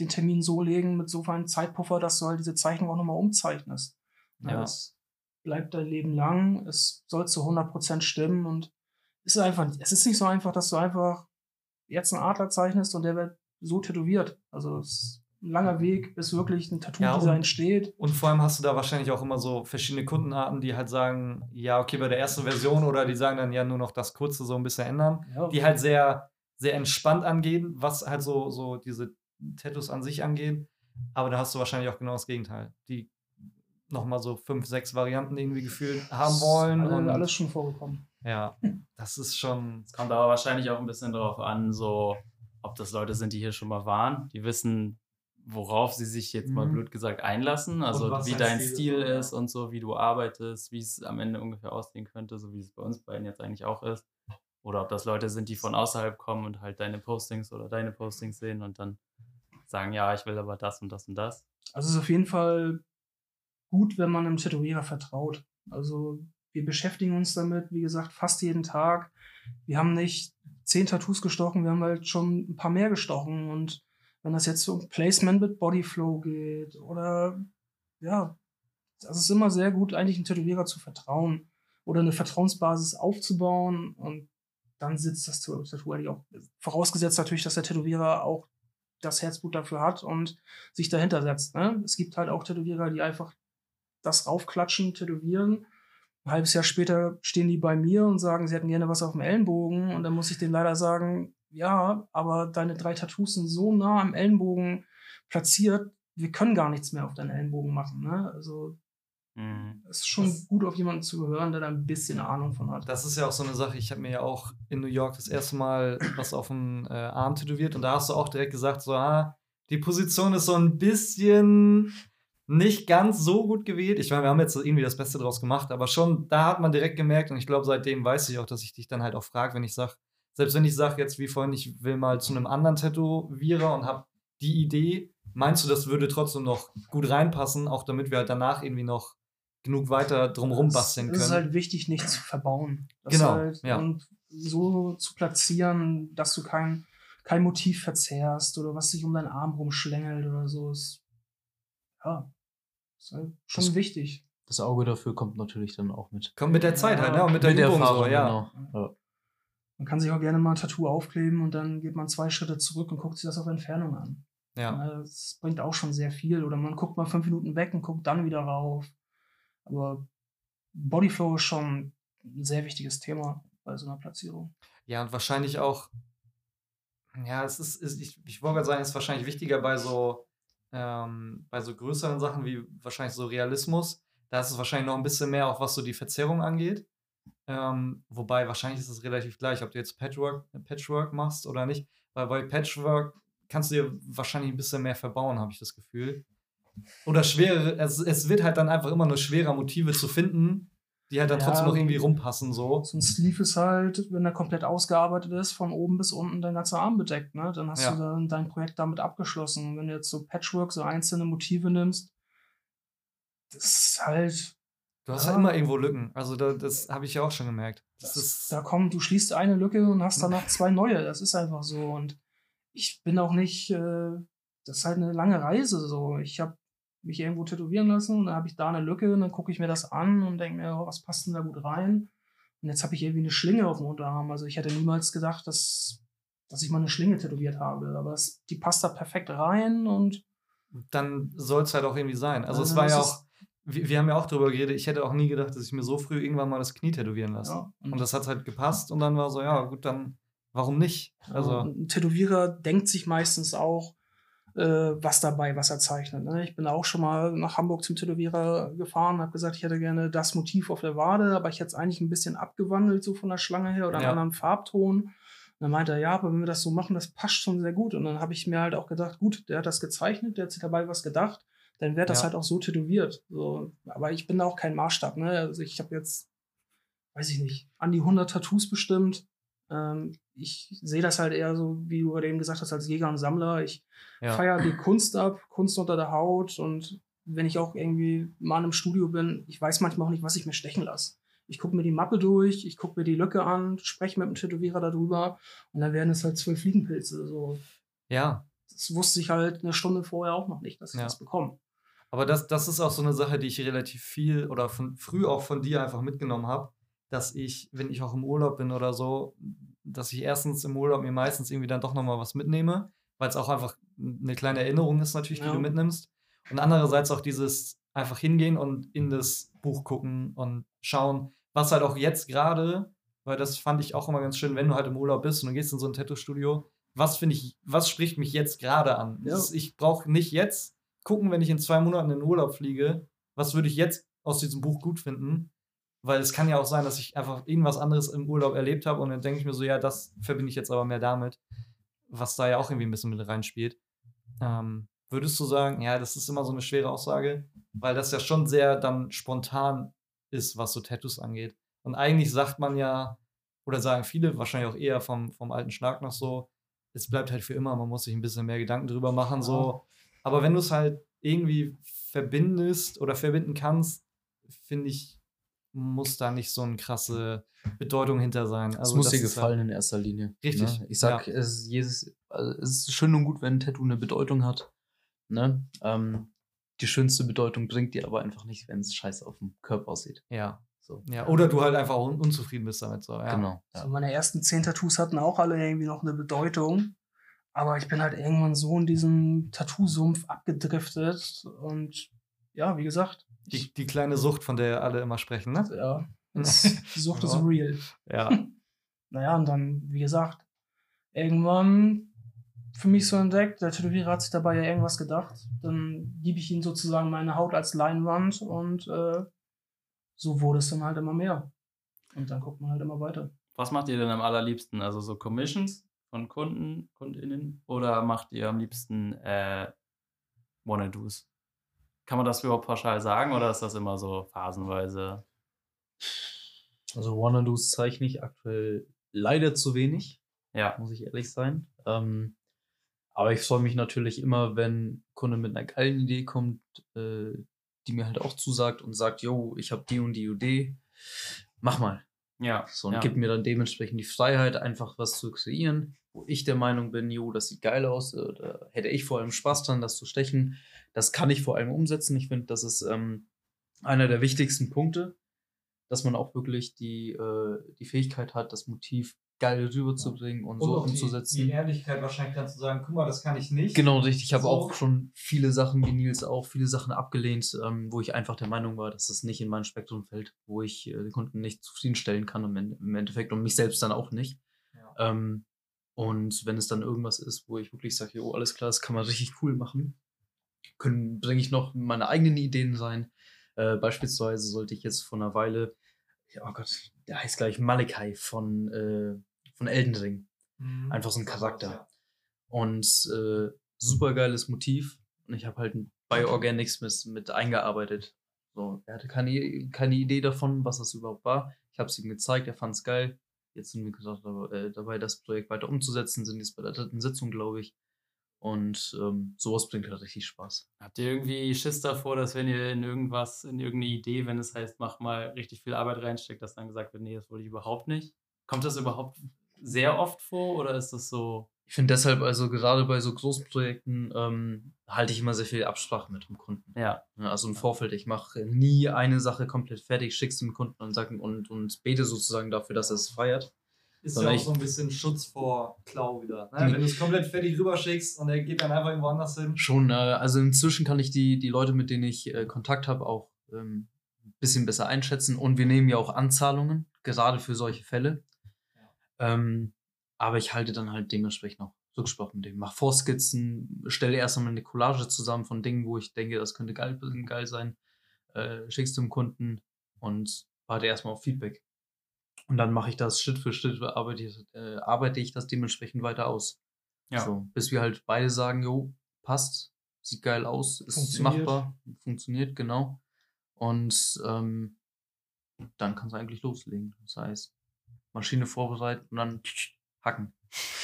den Termin so legen mit so einem Zeitpuffer, dass du halt diese Zeichnung auch nochmal umzeichnest. Ja. Es bleibt dein Leben lang, es soll zu 100% stimmen und es ist einfach, es ist nicht so einfach, dass du einfach jetzt einen Adler zeichnest und der wird so tätowiert. Also es ein langer Weg, bis wirklich ein Ja, Tattoo-Design und- steht. Und vor allem hast du da wahrscheinlich auch immer so verschiedene Kundenarten, die halt sagen, ja, okay, bei der ersten Version oder die sagen dann ja nur noch das Kurze so ein bisschen ändern. Ja, die halt sehr, sehr entspannt angehen, was halt so, so diese Tattoos an sich angeht. Aber da hast du wahrscheinlich auch genau das Gegenteil. Die nochmal so fünf, sechs Varianten irgendwie gefühlt haben wollen. Alle, und alles schon vorgekommen. ja, das ist schon. Es kommt aber wahrscheinlich auch ein bisschen darauf an, so, ob das Leute sind, die hier schon mal waren, die wissen, worauf sie sich jetzt mal Mhm. blöd gesagt einlassen, also wie dein Stil Stil ist und so, wie du arbeitest, wie es am Ende ungefähr aussehen könnte, so wie es bei uns beiden jetzt eigentlich auch ist. Oder ob das Leute sind, die von außerhalb kommen und halt deine Postings oder deine Postings sehen und dann sagen, ja, ich will aber das und das und das. Also es ist auf jeden Fall gut, wenn man einem Tätowierer vertraut. Also wir beschäftigen uns damit, wie gesagt, fast jeden Tag. Wir haben nicht zehn Tattoos gestochen, wir haben halt schon ein paar mehr gestochen. Und wenn das jetzt um Placement mit Bodyflow geht oder ja, das ist immer sehr gut, eigentlich einem Tätowierer zu vertrauen oder eine Vertrauensbasis aufzubauen und dann sitzt das Tattoo eigentlich auch. Vorausgesetzt natürlich, dass der Tätowierer auch das Herzblut dafür hat und sich dahinter setzt. Ne? Es gibt halt auch Tätowierer, die einfach das raufklatschen, tätowieren. Ein halbes Jahr später stehen die bei mir und sagen, sie hätten gerne was auf dem Ellenbogen. Und dann muss ich denen leider sagen, ja, aber deine drei Tattoos sind so nah am Ellenbogen platziert, wir können gar nichts mehr auf deinen Ellenbogen machen. Ne? Also Mhm. es ist schon Das- gut, auf jemanden zu hören, der da ein bisschen Ahnung von hat. Das ist ja auch so eine Sache. Ich habe mir ja auch in New York das erste Mal was auf dem äh, Arm tätowiert und da hast du auch direkt gesagt, so, ah, die Position ist so ein bisschen nicht ganz so gut gewählt. Ich meine, wir haben jetzt irgendwie das Beste draus gemacht, aber schon, da hat man direkt gemerkt und ich glaube, seitdem weiß ich auch, dass ich dich dann halt auch frage, wenn ich sage, selbst wenn ich sage jetzt wie vorhin, ich will mal zu einem anderen Tätowierer und habe die Idee, meinst du, das würde trotzdem noch gut reinpassen, auch damit wir halt danach irgendwie noch genug weiter drumherum basteln Es können? ist halt wichtig, nichts zu verbauen. Das Genau, Halt, ja. Und so zu platzieren, dass du kein, kein Motiv verzehrst oder was sich um deinen Arm rumschlängelt oder so. Ist, ja, ist halt schon Das- wichtig. Das Auge dafür kommt natürlich dann auch mit. Kommt mit der Zeit Ja, halt, ne? Und mit der Übung so, ja. genau. Ja. Man kann sich auch gerne mal ein Tattoo aufkleben und dann geht man zwei Schritte zurück und guckt sich das auf Entfernung an. Ja. Das bringt auch schon sehr viel. Oder man guckt mal fünf Minuten weg und guckt dann wieder rauf. Aber Bodyflow ist schon ein sehr wichtiges Thema bei so einer Platzierung. Ja, und wahrscheinlich auch, ja, es ist, ist ich, ich wollte gerade sagen, es ist wahrscheinlich wichtiger bei so, ähm, bei so größeren Sachen wie wahrscheinlich so Realismus. Da ist es wahrscheinlich noch ein bisschen mehr, auch was so die Verzerrung angeht. Ähm, wobei wahrscheinlich ist es relativ gleich, ob du jetzt Patchwork, Patchwork machst oder nicht. Weil bei Patchwork kannst du dir wahrscheinlich ein bisschen mehr verbauen, habe ich das Gefühl. Oder schwere, es, es wird halt dann einfach immer nur schwerer, Motive zu finden, die halt dann Ja, trotzdem noch irgendwie rumpassen, so. So ein Sleeve ist halt, wenn er komplett ausgearbeitet ist, von oben bis unten dein ganzer Arm bedeckt. Ne? Dann hast Ja. du dann dein Projekt damit abgeschlossen. Wenn du jetzt so Patchwork, so einzelne Motive nimmst, das ist halt, Du hast Ja. ja immer irgendwo Lücken. Also da, das habe ich ja auch schon gemerkt. Das das, da kommt, du schließt eine Lücke und hast danach zwei neue. Das ist einfach so. Und ich bin auch nicht, äh, das ist halt eine lange Reise so. Ich habe mich irgendwo tätowieren lassen und dann habe ich da eine Lücke und dann gucke ich mir das an und denke mir, oh, was passt denn da gut rein? Und jetzt habe ich irgendwie eine Schlinge auf dem Unterarm. Also ich hätte niemals gedacht, dass, dass ich mal eine Schlinge tätowiert habe. Aber es, die passt da perfekt rein und dann soll es halt auch irgendwie sein. Also es dann war ja auch, wir, wir haben ja auch drüber geredet, ich hätte auch nie gedacht, dass ich mir so früh irgendwann mal das Knie tätowieren lasse. Ja, und das hat halt gepasst und dann war so, ja gut, dann warum nicht? Also ein Tätowierer denkt sich meistens auch äh, was dabei, was er zeichnet. Ne? Ich bin auch schon mal nach Hamburg zum Tätowierer gefahren, habe gesagt, ich hätte gerne das Motiv auf der Wade, aber ich hätte es eigentlich ein bisschen abgewandelt, so von der Schlange her oder einen Ja. anderen Farbton. Und dann meinte er, ja, aber wenn wir das so machen, das passt schon sehr gut. Und dann habe ich mir halt auch gedacht, gut, der hat das gezeichnet, der hat sich dabei was gedacht, dann wird das Ja. halt auch so tätowiert. So. Aber ich bin da auch kein Maßstab. Ne? Also ich habe jetzt, weiß ich nicht, an die 100 Tattoos bestimmt. Ähm, ich sehe das halt eher so, wie du gerade eben gesagt hast, als Jäger und Sammler. Ich ja. feiere die Kunst ab, Kunst unter der Haut. Und wenn ich auch irgendwie mal im Studio bin, ich weiß manchmal auch nicht, was ich mir stechen lasse. Ich gucke mir die Mappe durch, ich gucke mir die Lücke an, spreche mit dem Tätowierer darüber und dann werden es halt zwölf Fliegenpilze. So. ja. Das wusste ich halt eine Stunde vorher auch noch nicht, dass ich Ja. das bekomme. Aber das, das ist auch so eine Sache, die ich relativ viel oder von früh auch von dir einfach mitgenommen habe, dass ich, wenn ich auch im Urlaub bin oder so, dass ich erstens im Urlaub mir meistens irgendwie dann doch nochmal was mitnehme, weil es auch einfach eine kleine Erinnerung ist natürlich, die Ja. du mitnimmst. Und andererseits auch dieses einfach hingehen und in das Buch gucken und schauen, was halt auch jetzt gerade, weil das fand ich auch immer ganz schön, wenn du halt im Urlaub bist und du gehst in so ein Tattoo-Studio, was finde ich, was spricht mich jetzt gerade an? Ja. Ist- Ich brauche nicht jetzt gucken, wenn ich in zwei Monaten in den Urlaub fliege, was würde ich jetzt aus diesem Buch gut finden? Weil es kann ja auch sein, dass ich einfach irgendwas anderes im Urlaub erlebt habe und dann denke ich mir so, ja, das verbinde ich jetzt aber mehr damit, was da ja auch irgendwie ein bisschen mit reinspielt. Ähm, würdest du sagen, ja, das ist immer so eine schwere Aussage, weil das ja schon sehr dann spontan ist, was so Tattoos angeht. Und eigentlich sagt man ja, oder sagen viele wahrscheinlich auch eher vom, vom alten Schlag noch so, es bleibt halt für immer, man muss sich ein bisschen mehr Gedanken drüber machen, so. Aber wenn du es halt irgendwie verbindest oder verbinden kannst, finde ich, muss da nicht so eine krasse Bedeutung hinter sein. Es Also muss das dir ist gefallen in erster Linie. Richtig, Ne? Ich sag, es, ist jedes, also es ist schön und gut, wenn ein Tattoo eine Bedeutung hat. Ne? Ähm, die schönste Bedeutung bringt dir aber einfach nicht, wenn es scheiße auf dem Körper aussieht. Ja, So. ja. Oder du halt einfach un unzufrieden bist damit. So. Ja. Genau. So Ja. meine ersten zehn Tattoos hatten auch alle irgendwie noch eine Bedeutung. Aber ich bin halt irgendwann so in diesem Tattoo-Sumpf abgedriftet. Und ja, wie gesagt, Die, die kleine Sucht, von der alle immer sprechen, ne? ja, die Sucht ist Ja. real. Ja. Naja, und dann, wie gesagt, irgendwann für mich so entdeckt, der Tätowierer hat sich dabei ja irgendwas gedacht. Dann gebe ich ihm sozusagen meine Haut als Leinwand und äh, so wurde es dann halt immer mehr. Und dann guckt man halt immer weiter. Was macht ihr denn am allerliebsten? Also so Commissions von Kunden, KundInnen? Oder macht ihr am liebsten äh, Wanna-Dos? Kann man das überhaupt pauschal sagen oder ist das immer so phasenweise? Also Wannadoos zeichne ich aktuell leider zu wenig, Ja, muss ich ehrlich sein. Ähm, aber ich freue mich natürlich immer, wenn Kunde mit einer geilen Idee kommt, äh, die mir halt auch zusagt und sagt, yo, ich habe die und die Idee, mach mal. ja. So, und ja. gibt mir dann dementsprechend die Freiheit, einfach was zu kreieren. Wo ich der Meinung bin, jo, das sieht geil aus, äh, da hätte ich vor allem Spaß dran, das zu stechen. Das kann ich vor allem umsetzen. Ich finde, das ist ähm, einer der wichtigsten Punkte, dass man auch wirklich die, äh, die Fähigkeit hat, das Motiv geil rüberzubringen und, so auch die- umzusetzen. Die Ehrlichkeit wahrscheinlich dann zu sagen, guck mal, das kann ich nicht. Genau, richtig. Ich habe So. auch schon viele Sachen, wie Nils auch, viele Sachen abgelehnt, ähm, wo ich einfach der Meinung war, dass das nicht in mein Spektrum fällt, wo ich äh, den Kunden nicht zufriedenstellen kann im Endeffekt und mich selbst dann auch nicht. Ja. Ähm, und wenn es dann irgendwas ist, wo ich wirklich sage, jo, alles klar, das kann man richtig cool machen, können, bringe ich noch meine eigenen Ideen rein. Äh, beispielsweise sollte ich jetzt vor einer Weile, oh Gott, der heißt gleich Malakai von, äh, von Elden Ring. Mhm. Einfach so ein Charakter. Und äh, super geiles Motiv. Und ich habe halt ein Bioorganics mit, mit eingearbeitet. So, er hatte keine, keine Idee davon, was das überhaupt war. Ich habe es ihm gezeigt, er fand es geil. Jetzt sind wir gesagt, äh, dabei, das Projekt weiter umzusetzen, sind jetzt bei der dritten Sitzung, glaube ich. Und ähm, sowas bringt halt richtig Spaß. Habt ihr irgendwie Schiss davor, dass wenn ihr in irgendwas, in irgendeine Idee, wenn es heißt, mach mal richtig viel Arbeit reinsteckt, dass dann gesagt wird, nee, das wollte ich überhaupt nicht? Kommt das überhaupt sehr oft vor oder ist das so? Ich finde deshalb, also gerade bei so großen Projekten, ähm, halte ich immer sehr viel Absprache mit dem Kunden. Ja, Ja, Also im Vorfeld, ich mache nie eine Sache komplett fertig, schick's dem Kunden und, sag, und, und bete sozusagen dafür, dass er es feiert. Ist Sondern ja auch ich- so ein bisschen Schutz vor Klau wieder. Ne? Wenn du es komplett fertig rüberschickst und er geht dann einfach irgendwo anders hin. Schon, äh, also inzwischen kann ich die, die Leute, mit denen ich äh, Kontakt habe, auch ähm, ein bisschen besser einschätzen. Und wir nehmen ja auch Anzahlungen, gerade für solche Fälle. Ähm, aber ich halte dann halt dementsprechend auch Rücksprache mit dem. Mach Vorskizzen, stelle erst einmal eine Collage zusammen von Dingen, wo ich denke, das könnte geil, geil sein. Äh, schickst dem Kunden und warte erstmal auf Feedback. Und dann mache ich das Schritt für Schritt, arbeite ich, äh, arbeite ich das dementsprechend weiter aus. ja. So, bis wir halt beide sagen, jo, passt, sieht geil aus, ist Funktioniert. machbar, funktioniert, genau. Und ähm, dann kannst du eigentlich loslegen. Das heißt, Maschine vorbereiten und dann hacken.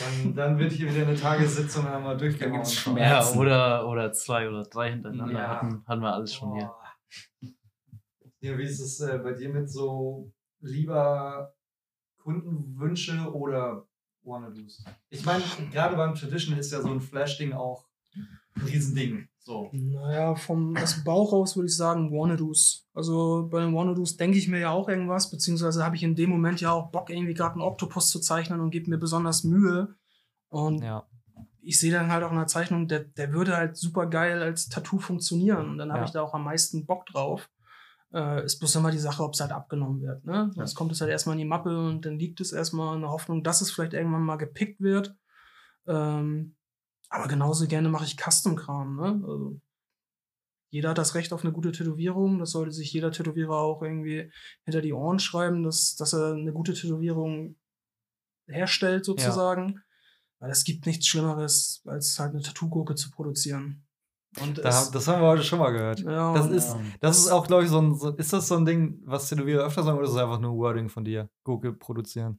Dann, dann wird hier wieder eine Tagessitzung einmal durchgehauen. gibt's Ja, Schmerzen. oder, oder zwei oder drei hintereinander Ja. hatten, hatten wir alles schon hier. Boah. Ja, wie ist es äh, bei dir mit so lieber Kundenwünsche oder Wanna-Dos? Ich meine, gerade beim Tradition ist ja so ein Flash-Ding auch ein Riesending. So. Naja, vom aus dem Bauch raus würde ich sagen Wannadoos. Also bei den Wannadoos denke ich mir ja auch irgendwas, beziehungsweise habe ich in dem Moment ja auch Bock, irgendwie gerade einen Oktopus zu zeichnen und gebe mir besonders Mühe. Und Ja. ich sehe dann halt auch in der Zeichnung, der, der würde halt super geil als Tattoo funktionieren. Und dann habe Ja. ich da auch am meisten Bock drauf. Äh, ist bloß immer die Sache, ob es halt abgenommen wird. Ne? Sonst kommt es halt erstmal in die Mappe und dann liegt es erstmal in der Hoffnung, dass es vielleicht irgendwann mal gepickt wird. Ähm, aber genauso gerne mache ich Custom-Kram. Ne? Also, jeder hat das Recht auf eine gute Tätowierung. Das sollte sich jeder Tätowierer auch irgendwie hinter die Ohren schreiben, dass, dass er eine gute Tätowierung herstellt, sozusagen. Weil es gibt nichts Schlimmeres, als halt eine Tattoo-Gurke zu produzieren. Und Da, es, das haben wir heute schon mal gehört. ja, Das ist, das ist auch, glaube ich, so ein. So, ist das so ein Ding, was Tätowierer öfter sagen, oder ist es einfach nur Wording von dir? Gurke produzieren.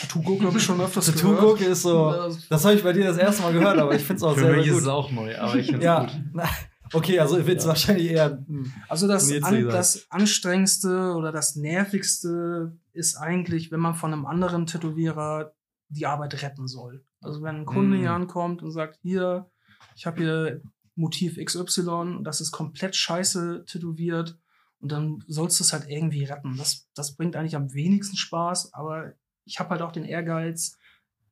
Tattoo-Gurke habe ich schon öfters gehört. Tattoo-Gurke ist so. Das- habe ich bei dir das erste Mal gehört, aber ich finde es auch Für sehr, mich sehr ist es gut. auch neu, aber ich finde Ja, gut. okay, also wird es Ja. wahrscheinlich eher. Also das, an, das anstrengendste oder das nervigste ist eigentlich, wenn man von einem anderen Tätowierer die Arbeit retten soll. Also wenn ein Kunde Mm. hier ankommt und sagt, hier, ich habe hier Motiv XY und das ist komplett scheiße tätowiert und dann sollst du es halt irgendwie retten. Das, das bringt eigentlich am wenigsten Spaß, aber ich habe halt auch den Ehrgeiz,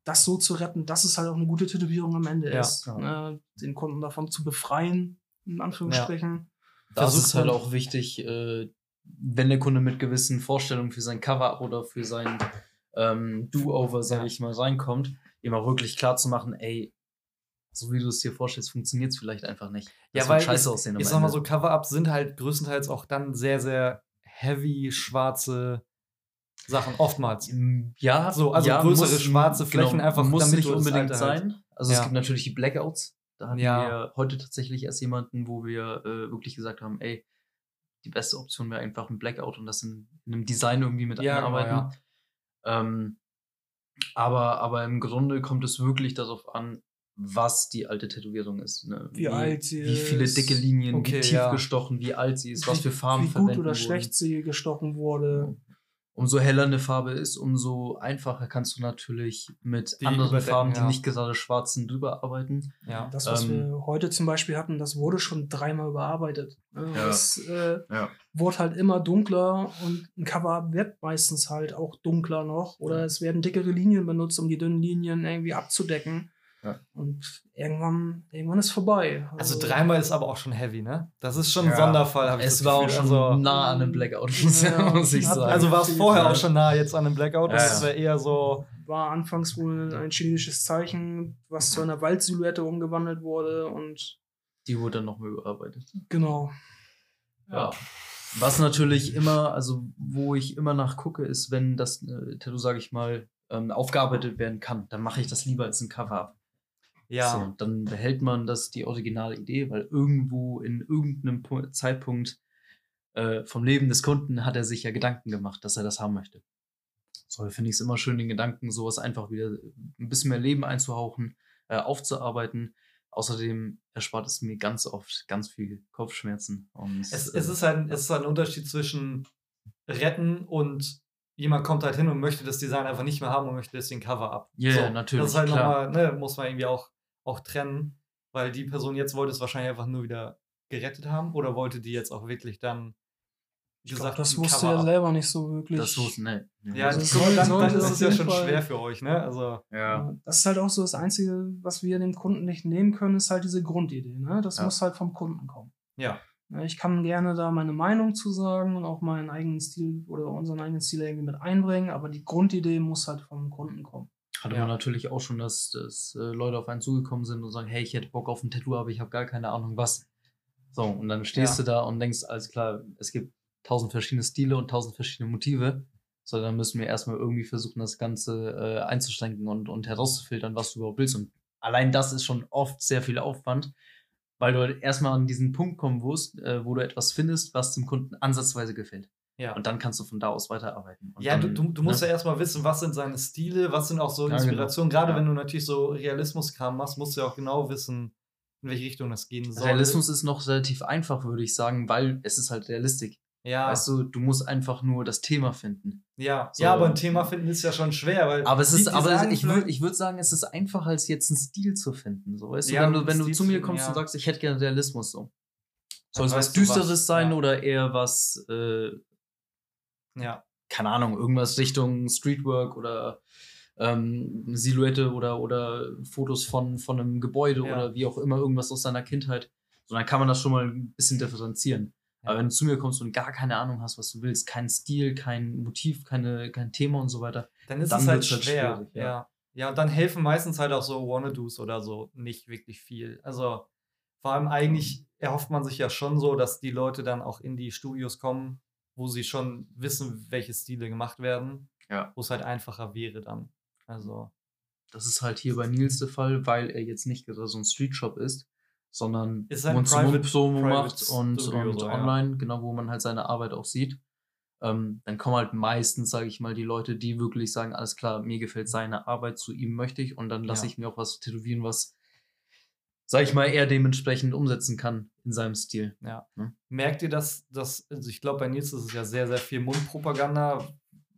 das so zu retten, dass es halt auch eine gute Tätowierung am Ende Ja. ist. Ne? Den Kunden davon zu befreien, in Anführungsstrichen. Da ist Versucht es halt man- auch wichtig, äh, wenn der Kunde mit gewissen Vorstellungen für sein Cover oder für sein ähm, Do-Over, sage Ja. ich mal, reinkommt, ihm auch wirklich klar zu machen, ey, so wie du es dir vorstellst, funktioniert es vielleicht einfach nicht. Ja, Das weil wird scheiße ich, aussehen. ich sag mal so, Cover-Ups sind halt größtenteils auch dann sehr, sehr heavy, schwarze Sachen, oftmals. Ja, So, also ja, größere muss- schwarze Flächen einfach, muss damit nicht unbedingt Alter halt- sein. Also Ja. es gibt natürlich die Blackouts. Da hatten Ja. wir heute tatsächlich erst jemanden, wo wir äh, wirklich gesagt haben, ey, die beste Option wäre einfach ein Blackout und das in, in einem Design irgendwie mit Ja, genau, einarbeiten. ähm, aber, aber im Grunde kommt es wirklich darauf an, was die alte Tätowierung ist. Ne? Wie alt sie Wie viele ist. dicke Linien, Okay, wie tief ja. gestochen, wie alt sie ist, was für Farben wie gut verwendet oder wurden. schlecht sie gestochen wurde. Umso heller eine Farbe ist, umso einfacher kannst du natürlich mit Die anderen Farben, die ja. nicht gerade schwarz sind, drüber arbeiten. Ja. Das, was Ähm, wir heute zum Beispiel hatten, das wurde schon dreimal überarbeitet. Ja, Ja. Das äh, Ja. wurde halt immer dunkler und ein Cover wird meistens halt auch dunkler noch. Oder es werden dickere Linien benutzt, um die dünnen Linien irgendwie abzudecken. Ja. Und irgendwann, irgendwann ist vorbei. Also dreimal ist aber auch schon heavy, ne? Das ist schon ein Ja. Sonderfall, habe ich Es das war auch schon Also, nah an einem Blackout, Ja, muss ich hat- sagen. also war es vorher auch schon nah jetzt an einem Blackout. Ja, Das ja. wäre eher so. war anfangs wohl ein chinesisches Zeichen, was zu einer Waldsilhouette umgewandelt wurde und die wurde dann nochmal überarbeitet. genau. Ja. Was natürlich immer, also wo ich immer nach gucke, ist, wenn das äh, Tattoo, sage ich mal, ähm, aufgearbeitet werden kann, dann mache ich das lieber als ein Cover-Up. Ja. So, dann behält man das die originale Idee, weil irgendwo in irgendeinem Pu Zeitpunkt äh, vom Leben des Kunden hat er sich ja Gedanken gemacht, dass er das haben möchte. So finde ich es immer schön, den Gedanken, sowas einfach wieder ein bisschen mehr Leben einzuhauchen, äh, aufzuarbeiten. Außerdem erspart es mir ganz oft ganz viel Kopfschmerzen. Und, Es, äh, es, ist halt, es ist ein Unterschied zwischen retten und jemand kommt halt hin und möchte das Design einfach nicht mehr haben und möchte deswegen Cover ab. Ja, ja, natürlich, Das ist halt nochmal, ne, muss man irgendwie auch, auch trennen, weil die Person jetzt wollte es wahrscheinlich einfach nur wieder gerettet haben oder wollte die jetzt auch wirklich dann, wie Ich glaub, gesagt, das ein wusste er selber nicht so wirklich. das wusste, ne. Ja, Also das soll- dann, dann ist es ja schon Fall- schwer für euch, ne? Also, ja. Das ist halt auch so das Einzige, was wir dem Kunden nicht nehmen können, ist halt diese Grundidee. Ne? Das Ja. muss halt vom Kunden kommen. ja. Ja, Ich kann gerne da meine Meinung zu sagen und auch meinen eigenen Stil oder unseren eigenen Stil irgendwie mit einbringen, aber die Grundidee muss halt vom Kunden kommen. Hatte Ja. man natürlich auch schon, dass, dass äh, Leute auf einen zugekommen sind und sagen, hey, ich hätte Bock auf ein Tattoo, aber ich habe gar keine Ahnung was. So, und dann stehst Ja. du da und denkst, alles klar, es gibt tausend verschiedene Stile und tausend verschiedene Motive. So, dann müssen wir erstmal irgendwie versuchen, das Ganze äh, einzuschränken und, und herauszufiltern, was du überhaupt willst. Und allein das ist schon oft sehr viel Aufwand, weil du halt erstmal an diesen Punkt kommen musst, äh, wo du etwas findest, was dem Kunden ansatzweise gefällt. Ja. Und dann kannst du von da aus weiterarbeiten. Und Ja, dann, du, du, musst ne? ja erstmal wissen, was sind seine Stile, was sind auch so Ja, genau. Inspirationen. Gerade Ja. wenn du natürlich so Realismus-Kram machst, musst du ja auch genau wissen, in welche Richtung das gehen soll. Realismus ist noch relativ einfach, würde ich sagen, weil es ist halt Realistik. ja, Weißt du, du musst einfach nur das Thema finden. ja. so- ja, aber ein Thema finden ist ja schon schwer, weil Aber es ist, aber sagen ich würde ich würd sagen, es ist einfacher, als jetzt einen Stil zu finden. So, weißt Ja, du, wenn du, wenn du Stil zu zu mir kommst ja. und sagst, ich hätte gerne Realismus so. Soll es was du was, Düsteres sein ja. oder eher was, äh, ja, keine Ahnung, irgendwas Richtung Streetwork oder ähm, eine Silhouette oder, oder Fotos von, von einem Gebäude Ja. oder wie auch immer, irgendwas aus seiner Kindheit. So, dann kann man das schon mal ein bisschen differenzieren. Ja. Aber wenn du zu mir kommst und gar keine Ahnung hast, was du willst, kein Stil, kein Motiv, keine, kein Thema und so weiter, dann ist Dann es halt halt schwer. schwierig, ja. ja. ja. und dann helfen meistens halt auch so Wannadoos oder so nicht wirklich viel. Also vor allem eigentlich erhofft man sich ja schon so, dass die Leute dann auch in die Studios kommen, wo sie schon wissen, welche Stile gemacht werden. Ja. Wo es halt einfacher wäre dann. Also, Das ist halt hier bei Nils der Fall, weil er jetzt nicht gerade so ein Street-Shop ist, sondern Ist ein Mund zu Private- Mund Promo Private macht und, Studio und so, ja. online, genau, wo man halt seine Arbeit auch sieht. Ähm, dann kommen halt meistens, sage ich mal, die Leute, die wirklich sagen, alles klar, mir gefällt seine Arbeit, zu ihm möchte ich und dann lasse Ja. ich mir auch was tätowieren, was, sage ich mal, er dementsprechend umsetzen kann in seinem Stil. ja. Hm. Merkt ihr, dass, dass also ich glaube, bei Nils ist es ja sehr, sehr viel Mundpropaganda,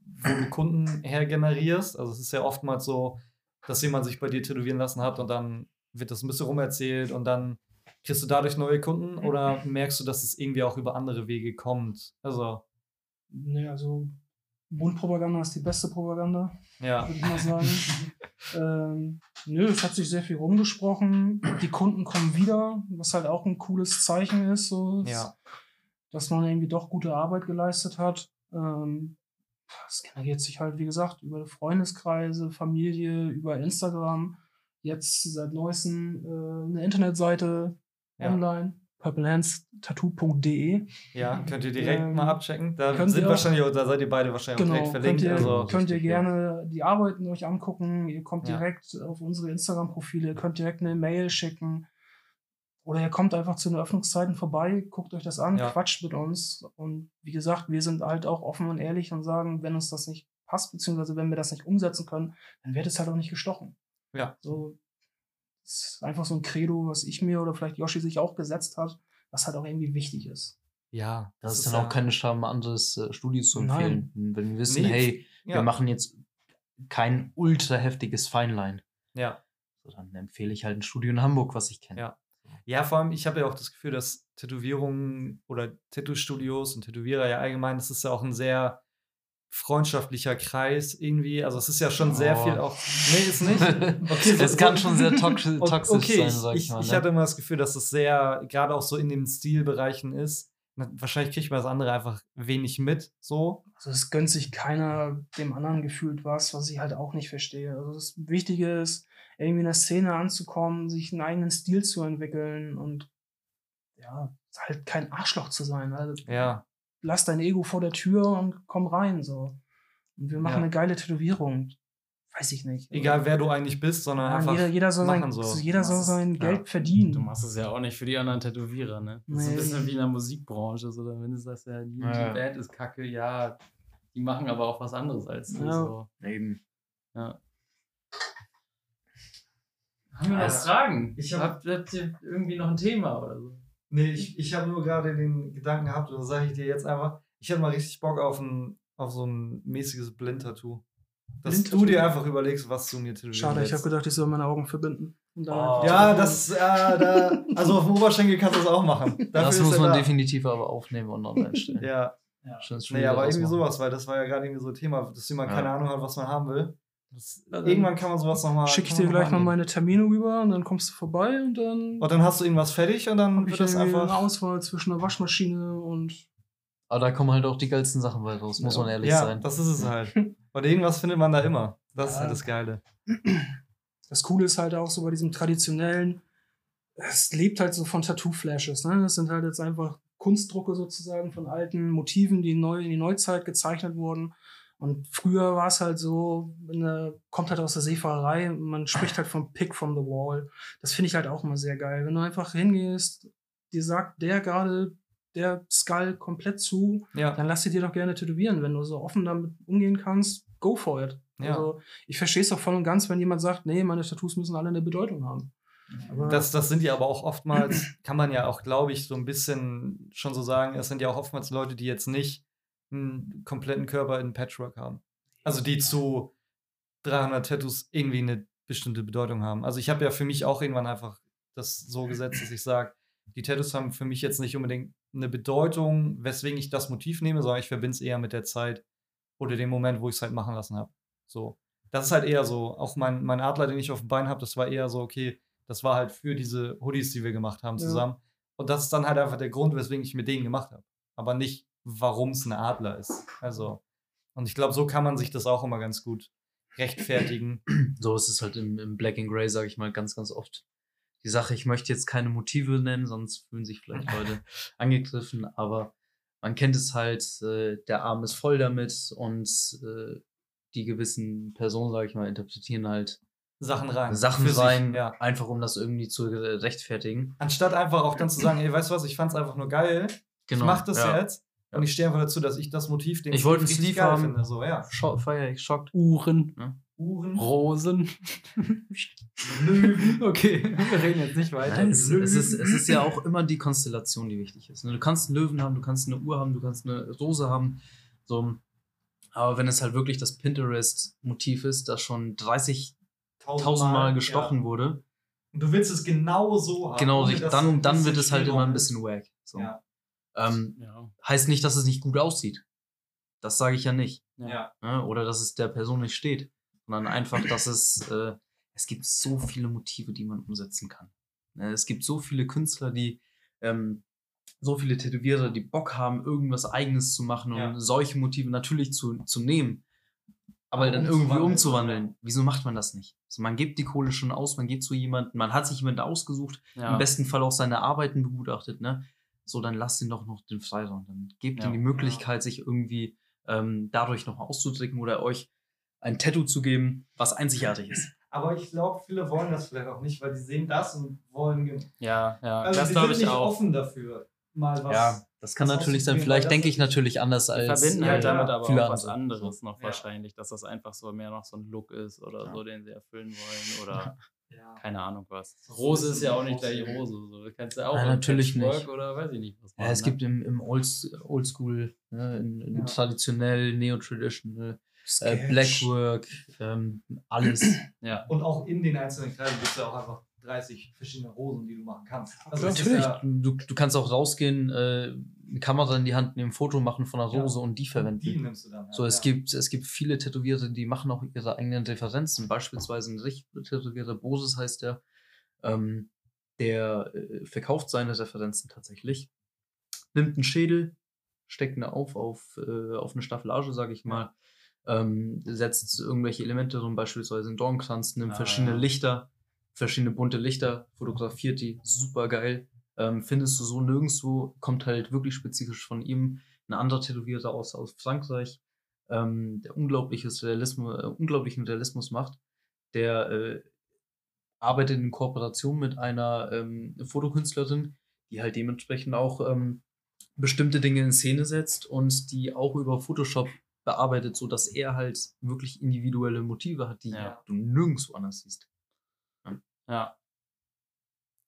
wo du Kunden her generierst. Also es ist ja oftmals so, dass jemand sich bei dir tätowieren lassen hat und dann wird das ein bisschen rumerzählt und dann kriegst du dadurch neue Kunden oder merkst du, dass es irgendwie auch über andere Wege kommt? Also, Nee, also Mundpropaganda ist die beste Propaganda, ja. würde ich mal sagen. ähm, nö, es hat sich sehr viel rumgesprochen. Die Kunden kommen wieder, was halt auch ein cooles Zeichen ist, so, Ja. dass man irgendwie doch gute Arbeit geleistet hat. Ähm, es generiert sich halt, wie gesagt, über Freundeskreise, Familie, über Instagram. Jetzt seit neuestem äh, eine Internetseite Ja. online, purplehandstattoo.de. ja, könnt ihr direkt Ähm, mal abchecken. Da könnt sind wahrscheinlich, auch- da seid ihr beide wahrscheinlich auch Genau, direkt könnt verlinkt. ihr, also, könnt ihr richtig, ja. gerne die Arbeiten euch angucken. Ihr kommt Ja. direkt auf unsere Instagram-Profile, ihr könnt direkt eine Mail schicken. Oder ihr kommt einfach zu den Öffnungszeiten vorbei, guckt euch das an, Ja. quatscht mit uns. Und wie gesagt, wir sind halt auch offen und ehrlich und sagen, wenn uns das nicht passt, beziehungsweise wenn wir das nicht umsetzen können, dann wird es halt auch nicht gestochen. Ja. So, das ist einfach so ein Credo, was ich mir oder vielleicht Yoshi sich auch gesetzt hat, was halt auch irgendwie wichtig ist. Ja. Das ist dann auch keine Scham, anderes äh, Studio zu Nein. empfehlen. Wenn wir wissen, Nee, hey, ja. wir machen jetzt kein ultra heftiges Feinline. Ja. So, dann empfehle ich halt ein Studio in Hamburg, was ich kenne. Ja. Ja, vor allem, ich habe ja auch das Gefühl, dass Tätowierungen oder Tattoo-Studios und Tätowierer ja allgemein, das ist ja auch ein sehr freundschaftlicher Kreis irgendwie. Also es ist ja schon sehr Oh. viel auch. Nee, ist nicht. Okay, so- Es kann so- schon sehr toxisch, toxisch okay, sein, ich, sag ich, ich, mal. ich ne? hatte immer das Gefühl, dass es sehr, gerade auch so in den Stilbereichen ist. Wahrscheinlich kriegt man das andere einfach wenig mit, so. Also es gönnt sich keiner dem anderen gefühlt was, was ich halt auch nicht verstehe. Also das Wichtige ist, irgendwie in der Szene anzukommen, sich einen eigenen Stil zu entwickeln und ja, halt kein Arschloch zu sein. Also Ja. Lass dein Ego vor der Tür und komm rein so. Und wir machen Ja. eine geile Tätowierung. Weiß ich nicht. Also, Egal wer du eigentlich bist, sondern ja, einfach. jeder, jeder soll sein, so. jeder soll Das ist- sein ja. Geld verdienen. Du machst es ja auch nicht für die anderen Tätowierer, ne? Das ist ein Nee. bisschen wie in der Musikbranche, so, wenn du sagst, ja, die, Ja. die Band ist kacke, ja, die machen aber auch was anderes als du. Ja. So. Eben. Ja. Haben wir noch Ja. Fragen? Ich hab- habt, habt ihr irgendwie noch ein Thema oder so? Nee, ich, ich habe nur gerade den Gedanken gehabt, und das sage ich dir jetzt einfach, ich hätte mal richtig Bock auf, ein, auf so ein mäßiges Blind-Tattoo. Dass Blind-Tattoo? du dir einfach überlegst, was du mir tätowieren Schade, ich habe gedacht, ich soll meine Augen verbinden. Und dann Oh. Ja, das, ja, da, also auf dem Oberschenkel kannst du das auch machen. Dafür Das muss man da. definitiv aber aufnehmen und online stellen. Ja, Schönes Studio nee, aber irgendwie machen. sowas, weil das war ja gerade irgendwie so ein Thema, dass jemand Ja. keine Ahnung hat, was man haben will. Das, Ja, dann irgendwann kann man sowas nochmal. Schicke ich dir gleich mal meine Termine rüber und dann kommst du vorbei und dann Und dann hast du irgendwas fertig und dann wird das irgendwie eine einfach. Auswahl zwischen einer Waschmaschine und Aber da kommen halt auch die geilsten Sachen bei raus, muss Ja. man ehrlich Ja, sein. das ist es halt. Und irgendwas findet man da immer. Das ist Ja. halt das Geile. das Coole ist halt auch so bei diesem traditionellen, es lebt halt so von Tattoo-Flashes. Ne? Das sind halt jetzt einfach Kunstdrucke sozusagen von alten Motiven, die neu in die Neuzeit gezeichnet wurden. Und früher war es halt so, eine, kommt halt aus der Seefahrerei, man spricht halt vom Pick from the Wall. Das finde ich halt auch immer sehr geil. Wenn du einfach hingehst, dir sagt der gerade der Skull komplett zu, Ja. dann lass sie dir doch gerne tätowieren. Wenn du so offen damit umgehen kannst, go for it. Ja. Also, ich verstehe es doch voll und ganz, wenn jemand sagt, nee, meine Tattoos müssen alle eine Bedeutung haben. Aber Das, das sind ja aber auch oftmals, kann man ja auch, glaube ich, so ein bisschen schon so sagen, es sind ja auch oftmals Leute, die jetzt nicht einen kompletten Körper in Patchwork haben. Also die zu 300 Tattoos irgendwie eine bestimmte Bedeutung haben. Also ich habe ja für mich auch irgendwann einfach das so gesetzt, dass ich sage, die Tattoos haben für mich jetzt nicht unbedingt eine Bedeutung, weswegen ich das Motiv nehme, sondern ich verbinde es eher mit der Zeit oder dem Moment, wo ich es halt machen lassen habe. So. Das ist halt eher so. Auch mein, mein Adler, den ich auf dem Bein habe, das war eher so, okay, das war halt für diese Hoodies, die wir gemacht haben Ja. zusammen. Und das ist dann halt einfach der Grund, weswegen ich mir den gemacht habe. Aber nicht, warum es ein Adler ist. Also, und ich glaube, so kann man sich das auch immer ganz gut rechtfertigen. So ist es halt im, im Black and Grey, sage ich mal, ganz, ganz oft. Die Sache, ich möchte jetzt keine Motive nennen, sonst fühlen sich vielleicht Leute angegriffen, aber man kennt es halt, äh, der Arm ist voll damit und äh, die gewissen Personen, sage ich mal, interpretieren halt Sachen rein. Sachen Für sich, rein, ja. einfach um das irgendwie zu rechtfertigen. Anstatt einfach auch dann zu sagen, ey, weißt du was, ich fand's einfach nur geil. Ich mach das ja. jetzt. Und ich stehe einfach dazu, dass ich das Motiv, den Ich wollte Sleeve geil haben. finde. So, ja. Scho feier ich schockt. Uhren, Uhren. Rosen. Löwen. okay, wir reden jetzt nicht weiter. Nein, es, es, ist, es ist ja auch immer die Konstellation, die wichtig ist. ne? Du kannst einen Löwen haben, du kannst eine Uhr haben, du kannst eine Rose haben. So. Aber wenn es halt wirklich das Pinterest-Motiv ist, das schon 30.000 Mal gestochen ja. wurde, Und du willst es genau so haben. genau, dann, dann wird es halt immer ein bisschen wack. So. Ja. Ähm, Ja. heißt nicht, dass es nicht gut aussieht. Das sage ich ja nicht. Ja. Ne? Oder dass es der Person nicht steht. Sondern einfach, dass es, äh, es gibt so viele Motive, die man umsetzen kann. Ne? Es gibt so viele Künstler, die, ähm, so viele Tätowierer, die Bock haben, irgendwas Eigenes zu machen und Ja. solche Motive natürlich zu, zu nehmen. Aber Aber dann irgendwie umzuwandeln. umzuwandeln. Wieso macht man das nicht? Also man gibt die Kohle schon aus, man geht zu jemandem, man hat sich jemanden ausgesucht, Ja. im besten Fall auch seine Arbeiten begutachtet, ne? So, dann lasst ihn doch noch den Freiraum. Dann gebt Ja. ihm die Möglichkeit, sich irgendwie ähm, dadurch noch auszudrücken oder euch ein Tattoo zu geben, was einzigartig ist. Aber ich glaube, viele wollen das vielleicht auch nicht, weil die sehen das und wollen. Ja, ja, Also das glaube sind ich nicht auch. offen dafür, mal was. Ja, das kann was natürlich sein. Vielleicht denke das ich natürlich anders Wir als. verbinden ja, halt ja, damit aber auch was andere. anderes noch Ja. wahrscheinlich, dass das einfach so mehr noch so ein Look ist oder Ja. so, den sie erfüllen wollen. Oder Ja. keine Ahnung was. Rose ist ja auch nicht gleich Rose. So. Du kannst ja auch Ja, natürlich nicht. oder weiß ich nicht was Ja, es ne? gibt im, im Old, Oldschool, ne, in, in Ja. traditionell, neo-traditional, äh. Blackwork, ähm, alles. Ja. Und auch in den einzelnen Kleidern gibt es ja auch einfach 30 verschiedene Rosen, die du machen kannst. Also Natürlich. Ja, Du, du kannst auch rausgehen, äh, eine Kamera in die Hand nehmen, ein Foto machen von einer Ja. Rose und die verwenden. die nimmst du dann. ja. So, es ja. gibt, es gibt viele Tätowierte, die machen auch ihre eigenen Referenzen. Beispielsweise ein richtig tätowierter Boses heißt der, ähm, der äh, verkauft seine Referenzen tatsächlich, nimmt einen Schädel, steckt ihn auf auf, äh, auf eine Staffelage, sage ich mal, ähm, setzt irgendwelche Elemente drin, beispielsweise einen Dornkranz, nimmt Ah, verschiedene ja. Lichter, verschiedene bunte Lichter, fotografiert die, super geil. Ähm, findest du so nirgendwo, kommt halt wirklich spezifisch von ihm. Ein anderer Tätowierer aus, aus Frankreich, ähm, der unglaubliches Realismus, äh, unglaublichen Realismus macht, der äh, arbeitet in Kooperation mit einer ähm, Fotokünstlerin, die halt dementsprechend auch ähm, bestimmte Dinge in Szene setzt und die auch über Photoshop bearbeitet, sodass er halt wirklich individuelle Motive hat, die Ja. du nirgendwo anders siehst. ja.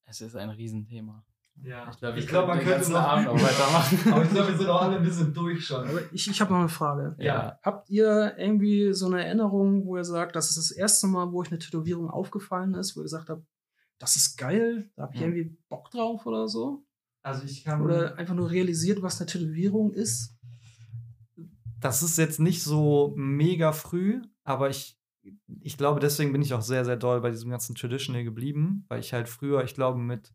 Es ist ein Riesenthema. Ja. Ich glaube, ich glaub, man könnte noch Abend noch weitermachen. Aber ich glaube, wir sind auch alle ein bisschen durch schon. Aber ich, ich habe noch eine Frage. Ja. Habt ihr irgendwie so eine Erinnerung, wo ihr sagt, das ist das erste Mal, wo euch eine Tätowierung aufgefallen ist, wo ihr gesagt habt, das ist geil, da habe ich Hm. irgendwie Bock drauf oder so? Also ich kann. Oder einfach nur realisiert, was eine Tätowierung ist? das ist jetzt nicht so mega früh, aber ich, ich glaube, deswegen bin ich auch sehr, sehr doll bei diesem ganzen Traditional geblieben, weil ich halt früher, ich glaube, mit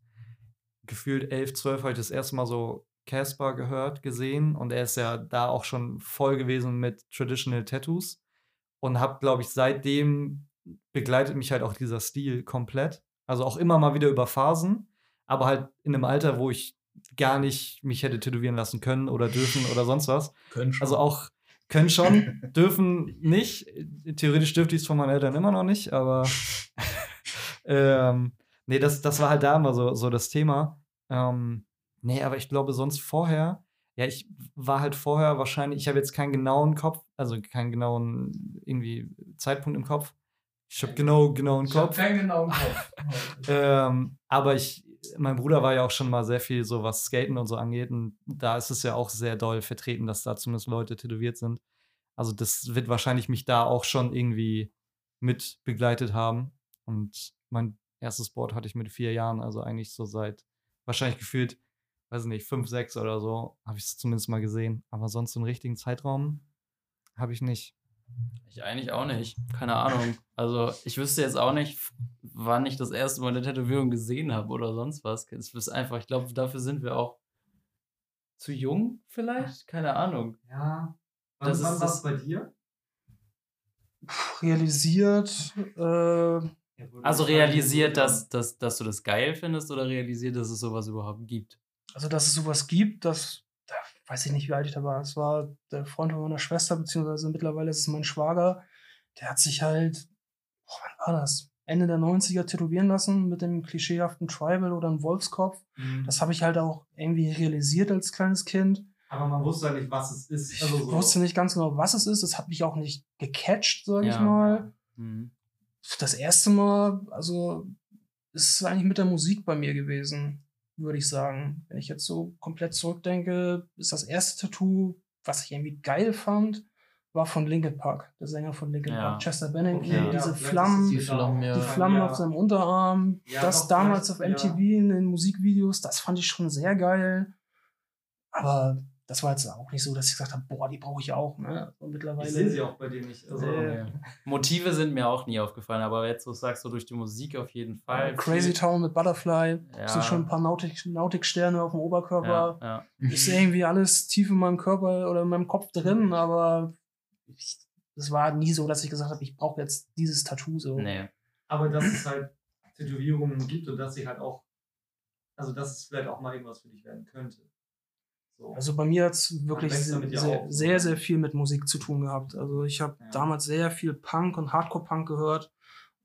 gefühlt 11, 12 habe ich das erste Mal so Casper gehört, gesehen und er ist ja da auch schon voll gewesen mit Traditional Tattoos und habe, glaube ich, seitdem begleitet mich halt auch dieser Stil komplett. Also auch immer mal wieder über Phasen, aber halt in einem Alter, wo ich gar nicht mich hätte tätowieren lassen können oder dürfen oder sonst was. Können schon. Also auch können schon, dürfen nicht. Theoretisch dürfte ich es von meinen Eltern immer noch nicht, aber ähm, nee, das, das war halt da immer so, so das Thema. Ähm, nee, aber ich glaube, sonst vorher, ja, ich war halt vorher wahrscheinlich, ich habe jetzt keinen genauen Kopf, also keinen genauen irgendwie Zeitpunkt im Kopf. Ich habe genau, genauen Kopf. keinen genauen Kopf. Ähm, aber ich, mein Bruder war ja auch schon mal sehr viel so, was Skaten und so angeht. Und da ist es ja auch sehr doll vertreten, dass da zumindest Leute tätowiert sind. Also das wird wahrscheinlich mich da auch schon irgendwie mit begleitet haben. Und mein erstes Board hatte ich mit vier Jahren, also eigentlich so seit wahrscheinlich gefühlt, weiß nicht, fünf, sechs oder so, habe ich es zumindest mal gesehen. Aber sonst so einen richtigen Zeitraum habe ich nicht. Ich eigentlich auch nicht. Keine Ahnung. Also, ich wüsste jetzt auch nicht, wann ich das erste Mal eine Tätowierung gesehen habe oder sonst was. Es ist einfach, ich glaube, dafür sind wir auch zu jung vielleicht? Keine Ahnung. Ja. Wann- Das wann ist war's das- bei dir? Realisiert, äh, Also realisiert, dass, dass, dass du das geil findest oder realisiert, dass es sowas überhaupt gibt? also dass es sowas gibt, das, da weiß ich nicht, wie alt ich da war. Es war der Freund von meiner Schwester, beziehungsweise mittlerweile ist es mein Schwager. Der hat sich halt, boah, wann war das? Ende der 90er tätowieren lassen mit dem klischeehaften Tribal oder einem Wolfskopf. Mhm. Das habe ich halt auch irgendwie realisiert als kleines Kind. Aber man wusste ja nicht, was es ist. Ich Also so. wusste nicht ganz genau, was es ist. Es hat mich auch nicht gecatcht, sage ich Ja. mal. Mhm. Das erste Mal, also, ist es eigentlich mit der Musik bei mir gewesen, würde ich sagen. Wenn ich jetzt so komplett zurückdenke, ist das erste Tattoo, was ich irgendwie geil fand, war von Linkin Park, der Sänger von Linkin Ja. Park, Chester Bennington. Okay, ja, diese ist Flammen, Die Flammen, ja. die Flammen Ja. auf seinem Unterarm, Ja, das damals auf MTV in den Musikvideos, das fand ich schon sehr geil. Aber das war jetzt auch nicht so, dass ich gesagt habe, boah, die brauche ich auch. Ne? Und mittlerweile. Ich sehe sie auch bei dir nicht. Also, Äh. Motive sind mir auch nie aufgefallen, aber jetzt, so sagst du, durch die Musik auf jeden Fall. Crazy Town mit Butterfly. Ja. sind schon ein paar Nautik- Nautiksterne auf dem Oberkörper. Ja, ja. Ich sehe irgendwie alles tief in meinem Körper oder in meinem Kopf drin, aber ich, es war nie so, dass ich gesagt habe, ich brauche jetzt dieses Tattoo so. Nee. aber dass es halt Tätowierungen gibt und dass sie halt auch, also dass es vielleicht auch mal irgendwas für dich werden könnte. So. Also bei mir hat es wirklich sehr, sehr, auf, sehr, sehr viel mit Musik zu tun gehabt. Also ich habe Ja. damals sehr viel Punk und Hardcore-Punk gehört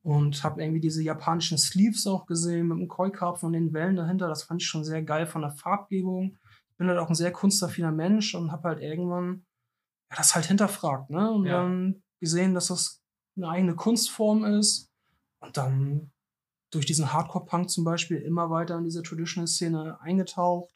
und habe irgendwie diese japanischen Sleeves auch gesehen mit dem Koi-Karpfen und den Wellen dahinter. Das fand ich schon sehr geil von der Farbgebung. Ich bin halt auch ein sehr kunstaffiner Mensch und habe halt irgendwann ja, das halt hinterfragt, ne? Und Ja. dann gesehen, dass das eine eigene Kunstform ist. Und dann durch diesen Hardcore-Punk zum Beispiel immer weiter in diese Traditional-Szene eingetaucht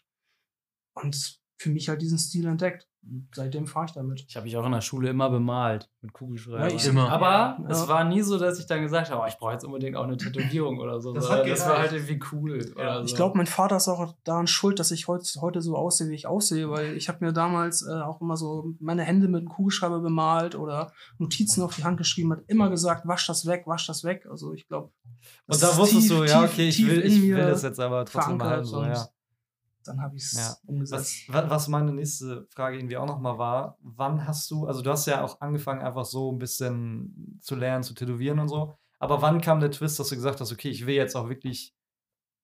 und für mich halt diesen Stil entdeckt. Und seitdem fahre ich damit. Ich habe mich auch in der Schule immer bemalt mit Kugelschreiber. Ja, ich immer. Aber Ja. es war nie so, dass ich dann gesagt habe, oh, ich brauche jetzt unbedingt auch eine Tätowierung oder so. Das hat das war halt irgendwie cool. Oder Ich so. glaube, mein Vater ist auch daran schuld, dass ich heut, heute so aussehe, wie ich aussehe, weil ich habe mir damals äh, auch immer so meine Hände mit einem Kugelschreiber bemalt oder Notizen auf die Hand geschrieben, hat immer gesagt, wasch das weg, wasch das weg. Also ich glaube, Und da wusstest du, ja, okay, ich will, ich will das jetzt aber trotzdem behalten. So, ja. Dann habe ich es Ja. umgesetzt. Was, wa- was meine nächste Frage irgendwie auch nochmal war, wann hast du, also du hast ja auch angefangen, einfach so ein bisschen zu lernen, zu tätowieren und so, aber wann kam der Twist, dass du gesagt hast, okay, ich will jetzt auch wirklich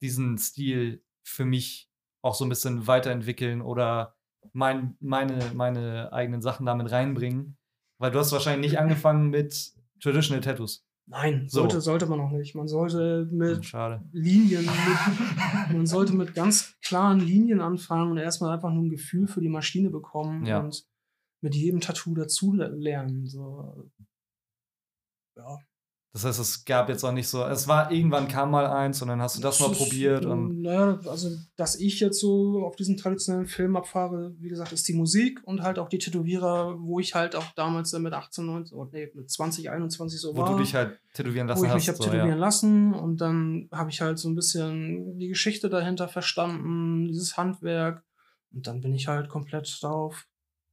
diesen Stil für mich auch so ein bisschen weiterentwickeln oder mein, meine, meine eigenen Sachen damit reinbringen? Weil du hast wahrscheinlich nicht angefangen mit Traditional Tattoos. Nein, So. sollte, sollte man noch nicht. Man sollte mit Schade. Linien, mit, man sollte mit ganz klaren Linien anfangen und erstmal einfach nur ein Gefühl für die Maschine bekommen Ja. und mit jedem Tattoo dazu le- lernen. So. Ja. Das heißt, es gab jetzt auch nicht so, es war irgendwann kam mal eins und dann hast du das mal ist, probiert und Naja, also, dass ich jetzt so auf diesen traditionellen Film abfahre, wie gesagt, ist die Musik und halt auch die Tätowierer, wo ich halt auch damals mit 18, 19, oh, nee, mit 20, 21 so wo war. du dich halt tätowieren lassen wo ich hast. mich habe so, tätowieren ja. lassen und dann habe ich halt so ein bisschen die Geschichte dahinter verstanden, dieses Handwerk und dann bin ich halt komplett darauf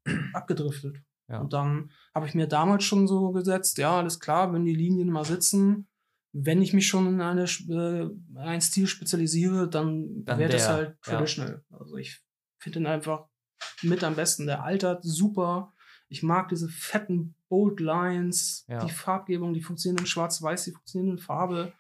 abgedriftet. Ja. Und dann habe ich mir damals schon so gesetzt, ja, alles klar, wenn die Linien mal sitzen, wenn ich mich schon in eine, äh, einen Stil spezialisiere, dann, Dann wäre das halt ja. traditional. Also ich finde ihn einfach mit am besten. Der altert super. Ich mag diese fetten Bold Lines, Ja. die Farbgebung, die funktionieren in Schwarz-Weiß, die funktionieren in Farbe.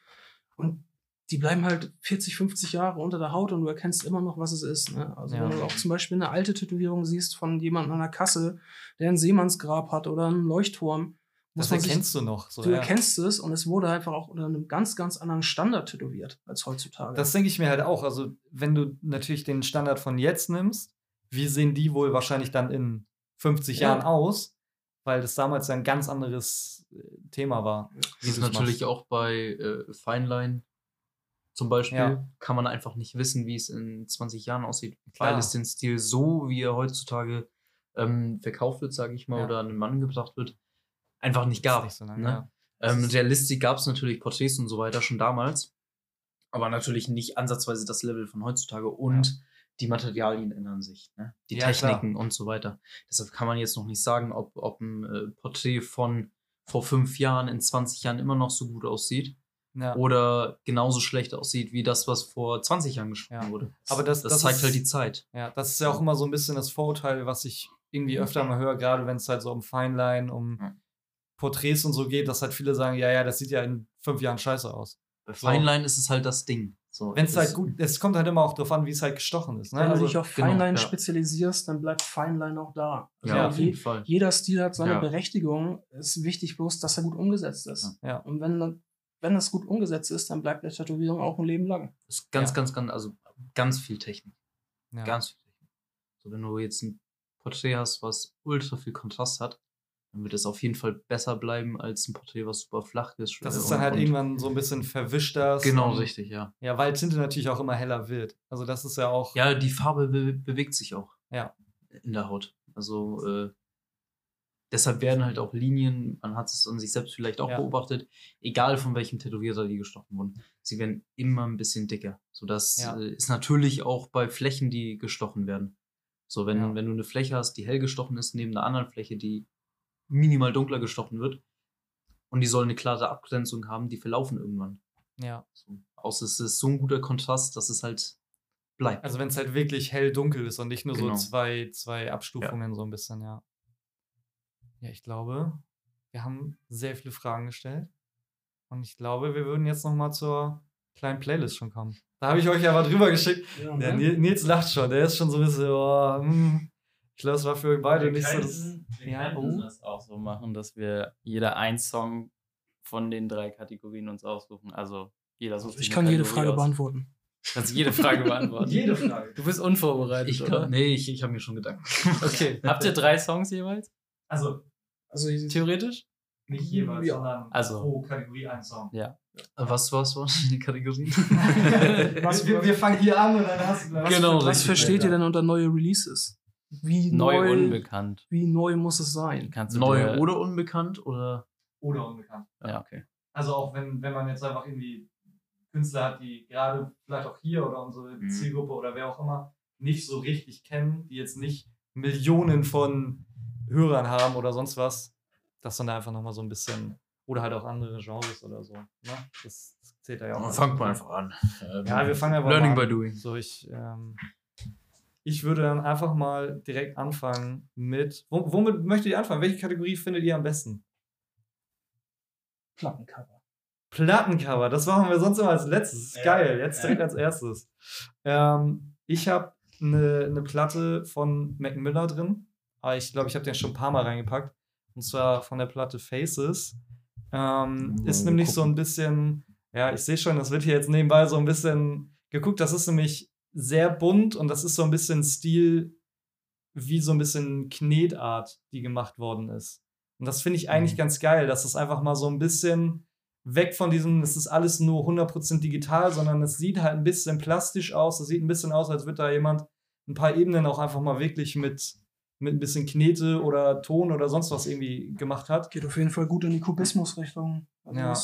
Und die bleiben halt 40, 50 Jahre unter der Haut und du erkennst immer noch, was es ist. Ne? Also Ja. wenn du auch zum Beispiel eine alte Tätowierung siehst von jemandem an der Kasse, der ein Seemannsgrab hat oder einen Leuchtturm, Das man sich erkennst du noch. So, du ja. erkennst es und es wurde einfach auch unter einem ganz, ganz anderen Standard tätowiert als heutzutage. Das denke ich mir halt auch. Also, wenn du natürlich den Standard von jetzt nimmst, wie sehen die wohl wahrscheinlich dann in 50 Ja. Jahren aus? Weil das damals ein ganz anderes äh, Thema war. Wie es du das natürlich machst. auch bei äh, Feinline zum Beispiel, Ja. kann man einfach nicht wissen, wie es in 20 Jahren aussieht, Klar. weil es den Stil so, wie er heutzutage ähm, verkauft wird, sage ich mal, Ja. oder an den Mann gebracht wird, einfach nicht gab. nicht so lange, ne? ja. Ähm, realistisch gab es natürlich Porträts und so weiter schon damals, aber natürlich nicht ansatzweise das Level von heutzutage und die Materialien ändern sich, ne? die Ja, klar. Techniken und so weiter. Deshalb kann man jetzt noch nicht sagen, ob, ob ein äh, Porträt von vor fünf Jahren in 20 Jahren immer noch so gut aussieht Ja. oder genauso schlecht aussieht wie das, was vor 20 Jahren gesprochen Ja. wurde. Aber das- das das zeigt ist- halt die Zeit. ja, das ist ja auch immer so ein bisschen das Vorurteil, was ich irgendwie öfter mal höre, gerade wenn es halt so um Feinline, um Ja. Porträts und so geht, dass halt viele sagen, ja, ja, das sieht ja in fünf Jahren scheiße aus. Bei So. Feinline ist es halt das Ding. So, Wenn es halt gut, es kommt halt immer auch darauf an, wie es halt gestochen ist. Ne? Wenn Also, du dich auf genau, Feinline ja. spezialisierst, dann bleibt Feinline auch da. Also Ja, Ja, auf je- jeden Fall. Jeder Stil hat seine Ja. Berechtigung. Es ist wichtig bloß, dass er gut umgesetzt ist. Ja. Und wenn, wenn das gut umgesetzt ist, dann bleibt der Tätowierung auch ein Leben lang. ist ganz, Ja. ganz, ganz, also ganz viel Technik. ja. Ganz viel Technik. So, wenn du jetzt ein Porträt hast, was ultra viel Kontrast hat, dann wird es auf jeden Fall besser bleiben als ein Porträt, was super flach ist. Das äh, ist dann halt irgendwann so ein bisschen verwischter. Genau, richtig, ja. Ja, weil Tinte natürlich auch immer heller wird. Also das ist ja auch. Ja, die Farbe be bewegt sich auch. Ja. In der Haut. Also, äh, deshalb werden halt auch Linien, man hat es an sich selbst vielleicht auch Ja. beobachtet, egal von welchem Tätowierer die gestochen wurden, sie werden immer ein bisschen dicker. So, das Ja. äh, ist natürlich auch bei Flächen, die gestochen werden. So, wenn, Ja. wenn du eine Fläche hast, die hell gestochen ist, neben einer anderen Fläche, die minimal dunkler gestochen wird, und die soll eine klare Abgrenzung haben, die verlaufen irgendwann. Ja. So, außer es ist so ein guter Kontrast, dass es halt bleibt. Also wenn es halt wirklich hell-dunkel ist und nicht nur Genau. so zwei, zwei Abstufungen so ein bisschen, ja. Ja, ich glaube, wir haben sehr viele Fragen gestellt. Und ich glaube, wir würden jetzt noch mal zur kleinen Playlist schon kommen. Da habe ich euch ja mal drüber geschickt. Ja, Der ne? Nils, Nils lacht schon. Der ist schon so ein bisschen, oh, hm. ich glaube, es war für euch beide nicht so das. wir Ja, oh. das auch so machen, dass wir jeder ein Song von den drei Kategorien uns aussuchen. Also jeder sucht sich Ich kann jede Kategorie Frage aus. beantworten. Kannst jede Frage beantworten. Frage. Du bist unvorbereitet, Ich oder? kann, nee, ich, ich habe mir schon Gedanken. Okay. Habt ihr drei Songs jeweils? Also, Also Theoretisch? Nicht jeweils, Ja. sondern Also- pro Kategorie ein Song. Ja. Was was was die Kategorie? Was- wir, wir fangen hier an und dann hast du Was, Genau, was richtig. versteht ihr denn unter neue Releases? Wie Neu, neu, unbekannt. wie neu muss es sein? Kannst du Neu dir- oder unbekannt oder? Oder unbekannt. Ja. okay. Also auch wenn, wenn man jetzt einfach irgendwie Künstler hat, die gerade vielleicht auch hier oder unsere Mhm. Zielgruppe oder wer auch immer nicht so richtig kennen, die jetzt nicht Millionen von Hörern haben oder sonst was, dass dann da einfach nochmal so ein bisschen oder halt auch andere Genres oder so. Ne? Das, das zählt da ja auch. Fangt mal einfach an. Ähm, Ja, wir fangen einfach Learning mal by an. doing. So, ich, ähm, ich würde dann einfach mal direkt anfangen mit. Wo, womit möchtet ihr anfangen? Welche Kategorie findet ihr am besten? Plattencover. Plattencover, das machen wir sonst immer als letztes. Ja, Geil, jetzt ja. direkt als erstes. Ähm, ich habe eine ne Platte von Mac Miller drin. Aber ich glaube, ich habe den schon ein paar Mal reingepackt. Und zwar von der Platte Faces. Ähm, Mal ist nämlich so ein bisschen, ja, ich sehe schon, das wird hier jetzt nebenbei so ein bisschen geguckt. Das ist nämlich sehr bunt und das ist so ein bisschen Stil, wie so ein bisschen Knetart, die gemacht worden ist. Und das finde ich eigentlich Mhm. ganz geil, dass es einfach mal so ein bisschen weg von diesem, es ist alles nur 100% digital, sondern es sieht halt ein bisschen plastisch aus. Es sieht ein bisschen aus, als würde da jemand ein paar Ebenen auch einfach mal wirklich mit, mit ein bisschen Knete oder Ton oder sonst was irgendwie gemacht hat. Geht auf jeden Fall gut in die Kubismus-Richtung. Also Ja.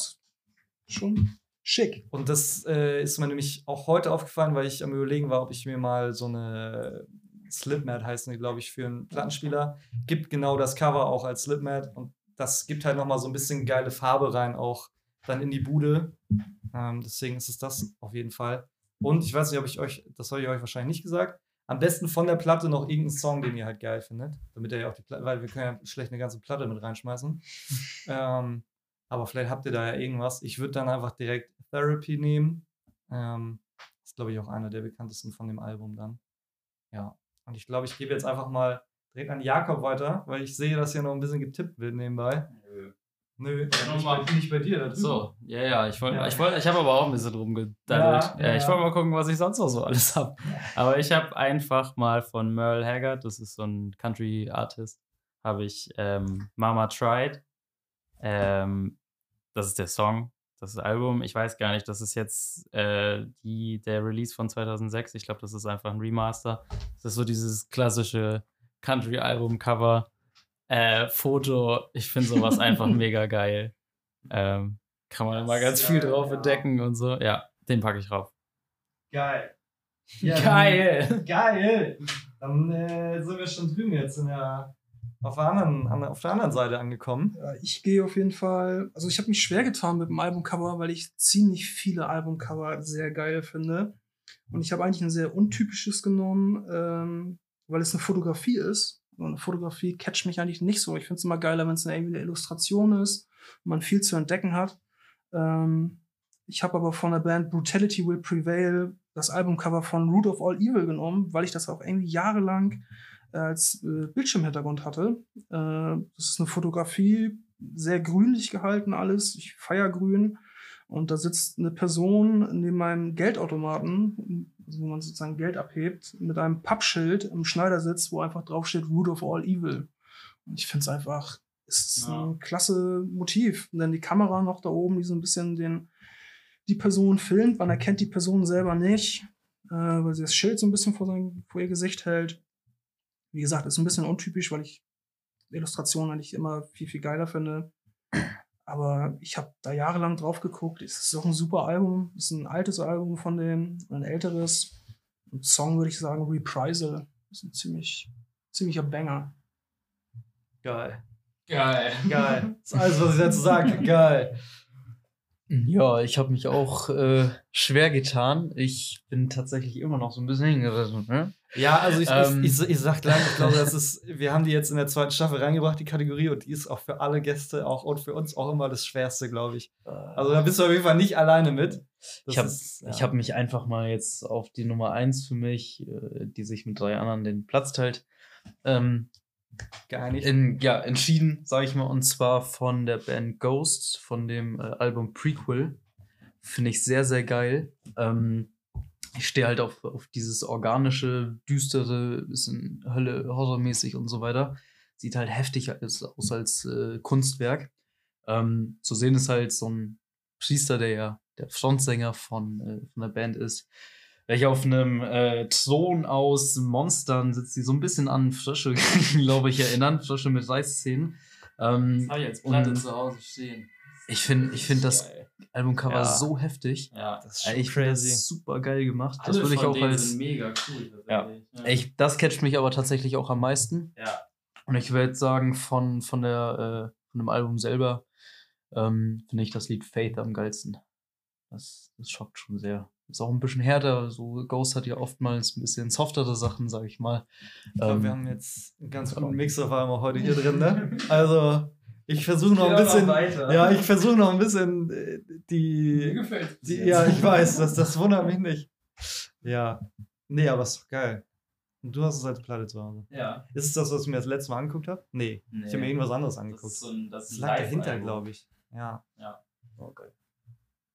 schon schick. Und das äh, ist mir nämlich auch heute aufgefallen, weil ich am Überlegen war, ob ich mir mal so eine Slipmat heißen die, glaube ich, für einen Plattenspieler. Gibt genau das Cover auch als Slipmat und das gibt halt nochmal so ein bisschen geile Farbe rein, auch dann in die Bude. Ähm, deswegen ist es das auf jeden Fall. Und ich weiß nicht, ob ich euch, das habe ich euch wahrscheinlich nicht gesagt, am besten von der Platte noch irgendeinen Song, den ihr halt geil findet. Damit ihr ja auch die Platte, weil wir können ja schlecht eine ganze Platte mit reinschmeißen. ähm, aber vielleicht habt ihr da ja irgendwas. Ich würde dann einfach direkt Therapy nehmen. Ähm, ist, glaube ich, auch einer der bekanntesten von dem Album dann. Ja. Und ich glaube, ich gebe jetzt einfach mal direkt an Jakob weiter, weil ich sehe, dass hier noch ein bisschen getippt wird nebenbei. Nö, Ja, nicht, nochmal. bei, nicht bei dir. So, ja, ja, ich wollte, Ja. ich wollte, ich habe aber auch ein bisschen rumgedaddelt. Ja, Ja, ich wollte mal gucken, was ich sonst noch so alles habe. Aber ich habe einfach mal von Merle Haggard, das ist so ein Country-Artist, habe ich ähm, Mama Tried. Ähm, das ist der Song, das ist das Album. Ich weiß gar nicht, das ist jetzt äh, die, der Release von 2006. Ich glaube, das ist einfach ein Remaster. Das ist so dieses klassische Country-Album-Cover. Äh, Foto, ich finde sowas einfach mega geil. Ähm, kann man immer ganz viel Geil, drauf ja. entdecken und so. Ja, den packe ich drauf. Geil. Geil! Geil! Dann äh, sind wir schon drüben jetzt in der, auf, der anderen, an, auf der anderen Seite angekommen. Ja, ich gehe auf jeden Fall. Also ich habe mich schwer getan mit dem Albumcover, weil ich ziemlich viele Albumcover sehr geil finde. Und ich habe eigentlich ein sehr untypisches genommen, ähm, weil es eine Fotografie ist. Eine Fotografie catcht mich eigentlich nicht so. Ich finde es immer geiler, wenn es eine, eine Illustration ist und man viel zu entdecken hat. Ähm, ich habe aber von der Band Brutality Will Prevail das Albumcover von Root of All Evil genommen, weil ich das auch irgendwie jahrelang äh, als äh, Bildschirmhintergrund hatte. Äh, das ist eine Fotografie, sehr grünlich gehalten alles. Ich feier grün. Und da sitzt eine Person neben meinem Geldautomaten, also wo man sozusagen Geld abhebt, mit einem Pappschild im Schneidersitz, wo einfach drauf steht Root of All Evil. Und ich finde es einfach, ist Ja. ein klasse Motiv. Und dann die Kamera noch da oben, die so ein bisschen den, die Person filmt. Man erkennt die Person selber nicht, äh, weil sie das Schild so ein bisschen vor, sein, vor ihr Gesicht hält. Wie gesagt, ist ein bisschen untypisch, weil ich Illustrationen eigentlich immer viel, viel geiler finde. Aber ich habe da jahrelang drauf geguckt. Es ist auch ein super Album. Es ist ein altes Album von denen, ein älteres. Und Song würde ich sagen Reprisal. Das ist ein ziemlich, ziemlicher Banger. Geil. Geil. Geil. Das ist alles, was ich dazu sagen kann. Geil. Ja, ich habe mich auch äh, schwer getan. Ich bin tatsächlich immer noch so ein bisschen hingerissen. Ne? Ja, also ich, Ähm. ich, ich, ich sag gleich, ich glaube, das ist, wir haben die jetzt in der zweiten Staffel reingebracht, die Kategorie, und die ist auch für alle Gäste auch und für uns auch immer das Schwerste, glaube ich. Also da bist du auf jeden Fall nicht alleine mit. Das ich habe ja. hab mich einfach mal jetzt auf die Nummer eins für mich, äh, die sich mit drei anderen den Platz teilt, ähm, geeinigt. in, ja, entschieden, sage ich mal, und zwar von der Band Ghost, von dem äh, Album Prequel. Finde ich sehr, sehr geil. Ähm, ich stehe halt auf, auf dieses organische, düstere, bisschen Hölle, Horrormäßig und so weiter. Sieht halt heftig aus, aus als äh, Kunstwerk. Ähm, zu sehen ist halt so ein Priester, der ja der Frontsänger von, äh, von der Band ist, welcher auf einem äh, Thron aus Monstern sitzt, die so ein bisschen an Frösche, glaube ich, erinnern, Frösche mit Reißzähnen. Ähm, Das habe ich jetzt Platte zu Hause stehen. ich finde ich find das Geil. Albumcover Ja. so heftig. Ja. Das ist Ich finde crazy. das super geil gemacht. Das Alle würde ich auch als. mega cool. tatsächlich. Ja. Ich, das catcht mich aber tatsächlich auch am meisten. Ja. Und ich würde sagen, von, von, der, äh, von dem Album selber ähm, finde ich das Lied Faith am geilsten. Das, das schockt schon sehr. Ist auch ein bisschen härter. So Ghost hat ja oftmals ein bisschen softere Sachen, sag ich mal. Ich glaube, Ähm, wir haben jetzt einen ganz guten Mix auf einmal heute hier drin, ne? Also, ich versuche noch ein bisschen. weiter. Ja, ich versuche noch ein bisschen äh, die. gefällt die ja, ich weiß, das, das wundert mich nicht. Ja. Nee, aber ist doch geil. Und du hast es als Platte zu Hause. Ja. Ist es das, was ich mir das letzte Mal angeguckt habe? Nee. Nee. Ich habe mir irgendwas anderes Das angeguckt. ist so ein, das ist Das ein lag dahinter, glaube ich. Ja. Ja. Okay.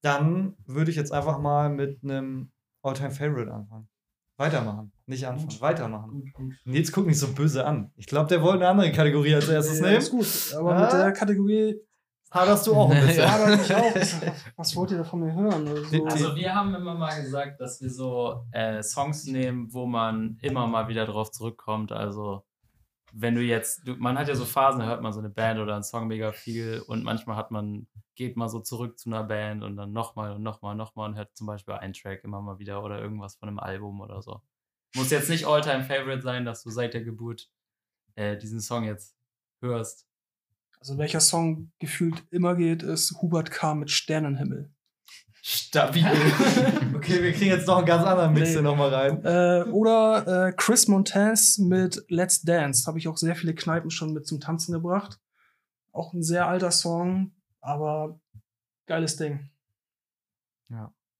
Dann würde ich jetzt einfach mal mit einem Alltime Favorite anfangen. Weitermachen. Nicht anfangen, weitermachen. Gut, gut. Nils guckt mich so böse an. Ich glaube, der wollte eine andere Kategorie als erstes Ja, nehmen. ist gut. Aber Ah. mit der Kategorie Haderst du auch ein bisschen. Ja. aber ich auch. Was, wollt ihr da von mir hören? Also, Also wir haben immer mal gesagt, dass wir so äh, Songs nehmen, wo man immer mal wieder drauf zurückkommt. Also wenn du jetzt, du, man hat ja so Phasen, da hört man so eine Band oder einen Song mega viel und manchmal hat man, geht mal so zurück zu einer Band und dann nochmal und nochmal, nochmal und hört zum Beispiel einen Track immer mal wieder oder irgendwas von einem Album oder so. Muss jetzt nicht Alltime Favorite sein, dass du seit der Geburt äh, diesen Song jetzt hörst. also welcher Song gefühlt immer geht, ist Hubert K. mit Sternenhimmel. Stabil. okay, wir kriegen jetzt noch einen ganz anderen Mix Nee. hier nochmal rein. Äh, oder äh, Chris Montez mit Let's Dance. Habe ich auch sehr viele Kneipen schon mit zum Tanzen gebracht. Auch ein sehr alter Song, aber geiles Ding.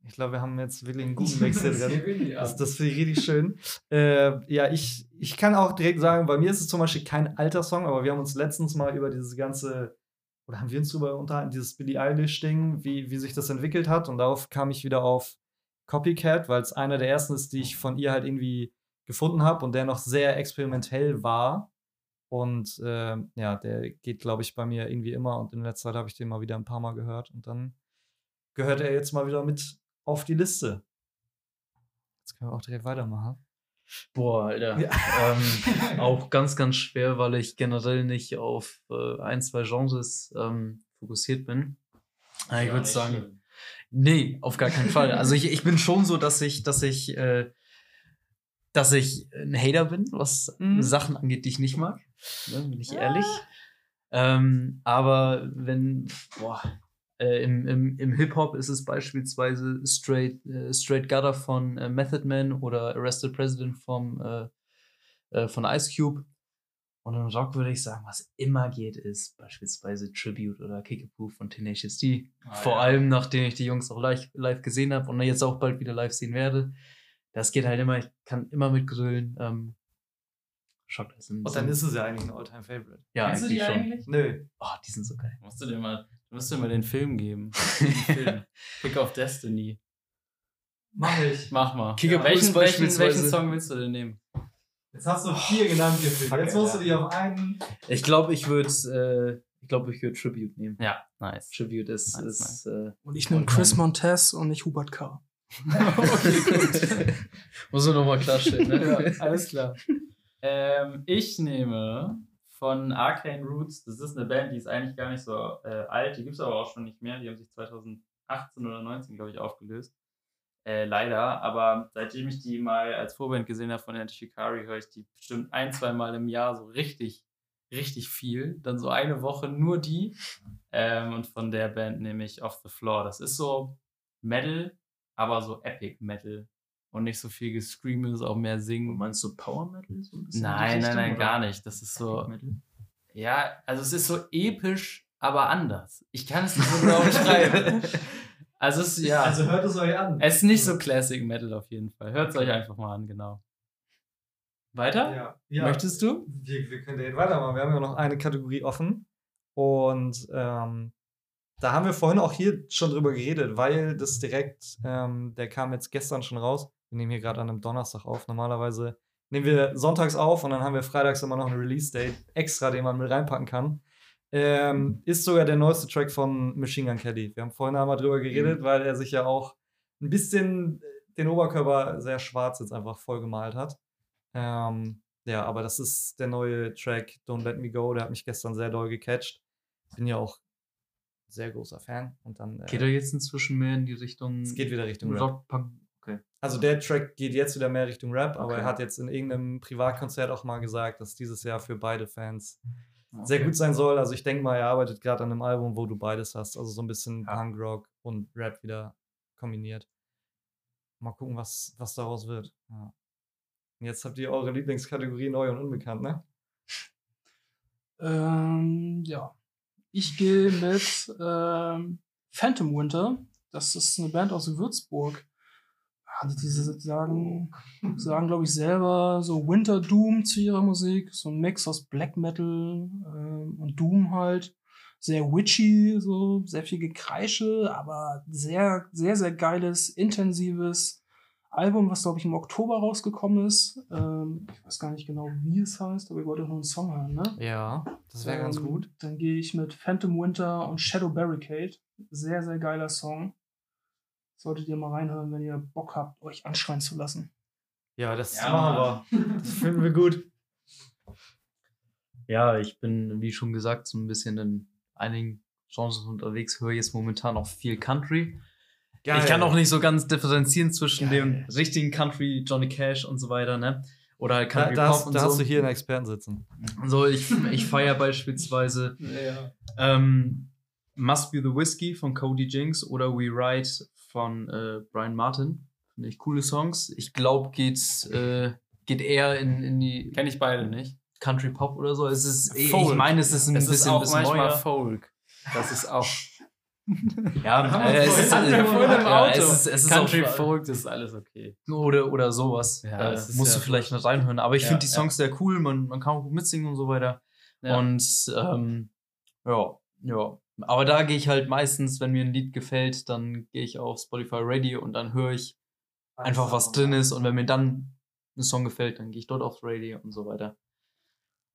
Ich glaube, wir haben jetzt wirklich einen guten Mix hier drin. Das, das finde ich richtig schön. Äh, ja, ich, ich kann auch direkt sagen, bei mir ist es zum Beispiel kein alter Song, aber wir haben uns letztens mal über dieses ganze, oder haben wir uns darüber unterhalten, dieses Billie Eilish-Ding, wie, wie sich das entwickelt hat. Und darauf kam ich wieder auf Copycat, weil es einer der ersten ist, die ich von ihr halt irgendwie gefunden habe und der noch sehr experimentell war. Und äh, ja, der geht, glaube ich, bei mir irgendwie immer. Und in letzter Zeit habe ich den mal wieder ein paar Mal gehört. Und dann gehört er jetzt mal wieder mit auf die Liste. Jetzt können wir auch direkt weitermachen. Boah, Alter. Ja. Ähm, auch ganz, ganz schwer, weil ich generell nicht auf äh, ein, zwei Genres ähm, fokussiert bin. Äh, ich würde sagen, nee, auf gar keinen Fall. Also ich, ich bin schon so, dass ich, dass ich, äh, dass ich ein Hater bin, was Mhm. Sachen angeht, die ich nicht mag. Ne, bin ich ehrlich. Ähm, aber wenn, boah, äh, im, im, im Hip-Hop ist es beispielsweise Straight, äh, Straight Gutter von äh, Method Man oder Arrested President vom, äh, äh, von Ice Cube. Und im Rock würde ich sagen, was immer geht, ist beispielsweise Tribute oder Kickapoo von Tenacious D. Ah, Vor ja. allem, nachdem ich die Jungs auch live, live gesehen habe und jetzt auch bald wieder live sehen werde. Das geht halt immer, ich kann immer mitgrölen. Ähm, Schock. das sind- Und dann ist es ja eigentlich ein Alltime Favorite. ja, Kennst du die schon. eigentlich? Nö. Oh, die sind so geil. Musst du dir mal, du musst dir mal den Film geben. Den Film. Pick of Destiny. Mach ich. Mach mal. Kickapoo welchen, welchen, welchen Song willst du denn nehmen? Jetzt hast du vier genannt gefühlt. Fuck, Jetzt musst ja. du dich auf einen. Ich glaube, ich würde, äh, ich glaube, ich würde Tribute nehmen. Ja, nice. Tribute ist, Nice, ist äh, Und ich nehme Chris Montez und nicht Hubert K. okay, gut. muss man nochmal klarstellen. Ne? ja, alles klar. Ähm, ich nehme von Arcane Roots, das ist eine Band, die ist eigentlich gar nicht so äh, alt, die gibt es aber auch schon nicht mehr, die haben sich 2018 oder 19, glaube ich, aufgelöst. Äh, leider, aber seitdem ich die mal als Vorband gesehen habe von Anti Shikari, höre ich die bestimmt ein, zwei Mal im Jahr so richtig, richtig viel. Dann so eine Woche nur die. Ähm, und von der Band nehme ich Off the Floor. Das ist so Metal, aber so Epic Metal. Und nicht so viel Gescream, ist auch mehr Singen. Meinst du Power Metal? So Nein, nein, nein, oder? gar nicht. Das ist so, ja, also es ist so episch, aber anders. Ich kann es nicht so genau beschreiben. Also es ja, Also hört es euch an. es ist nicht so Classic Metal auf jeden Fall. Hört es euch einfach mal an, genau. Weiter? Ja. ja. Möchtest du? Wir, wir können direkt weitermachen. Wir haben ja noch eine Kategorie offen. Und ähm, da haben wir vorhin auch hier schon drüber geredet, weil das direkt, ähm, der kam jetzt gestern schon raus. Wir nehmen hier gerade an einem Donnerstag auf. Normalerweise nehmen wir sonntags auf und dann haben wir freitags immer noch ein Release-Date extra, den man mit reinpacken kann. ähm, ist sogar der neueste Track von Machine Gun Kelly. Wir haben vorhin einmal drüber geredet, Mhm. weil er sich ja auch ein bisschen äh, den Oberkörper sehr schwarz jetzt einfach voll gemalt hat. Ähm, ja, aber das ist der neue Track Don't Let Me Go. Der hat mich gestern sehr doll gecatcht. Bin ja auch sehr großer Fan. Und dann Geht äh, er jetzt inzwischen mehr in die Richtung es geht wieder Richtung. Rock, Punk? Okay. Also der Track geht jetzt wieder mehr Richtung Rap, aber Okay. er hat jetzt in irgendeinem Privatkonzert auch mal gesagt, dass dieses Jahr für beide Fans okay. sehr gut sein soll. Also ich denke mal, er arbeitet gerade an einem Album, wo du beides hast. Also so ein bisschen Ja. Punkrock und Rap wieder kombiniert. Mal gucken, was, was daraus wird. Ja. Und jetzt habt ihr eure Lieblingskategorie neu und unbekannt, ne? Ähm, ja. Ich gehe mit ähm, Phantom Winter. Das ist eine Band aus Würzburg. Also diese sagen, sagen glaube ich, selber so Winter Doom zu ihrer Musik. So ein Mix aus Black Metal ähm, und Doom halt. Sehr witchy, so sehr viel Gekreische, aber sehr, sehr, sehr geiles, intensives Album, was glaube ich im Oktober rausgekommen ist. Ähm, ich weiß gar nicht genau, wie es heißt, aber ich wollte nur einen Song hören, ne? Ja, das wäre ganz Ähm, gut. Dann gehe ich mit Phantom Winter und Shadow Barricade. Sehr, sehr geiler Song. Solltet ihr mal reinhören, wenn ihr Bock habt, euch anschreien zu lassen. Ja, das Ja, machen wir. Das finden wir gut. Ja, ich bin, wie schon gesagt, so ein bisschen in einigen Genres unterwegs, höre jetzt momentan auch viel Country. Ich kann auch nicht so ganz differenzieren zwischen Geil. dem richtigen Country, Johnny Cash und so weiter, ne? Oder halt Da, Country da, Pop hast, und da so. hast du hier einen Experten sitzen. So, ich, ich feiere beispielsweise Ja. ähm, Must Be the Whiskey von Cody Jinks oder We Ride von äh, Brian Martin. Finde ich coole Songs. Ich glaube, geht, äh, geht eher in, in die Kenne ich beide nicht. Country Pop oder so. Es ist, ich meine, es ist ein Es bisschen, ist auch bisschen manchmal neuer. Folk. Das ist auch Ja, äh, es ist, im ja, es ist, es ist Country auch, Folk, das ist alles okay. oder, oder sowas. Ja, äh, musst ja du vielleicht mit reinhören. Aber ich finde die. Songs sehr cool. Man, man kann auch gut mitsingen und so weiter. Und ähm, ja, ja. Aber da gehe ich halt meistens, wenn mir ein Lied gefällt, dann gehe ich auf Spotify Radio und dann höre ich einfach, was drin ist. Und wenn mir dann ein Song gefällt, dann gehe ich dort aufs Radio und so weiter.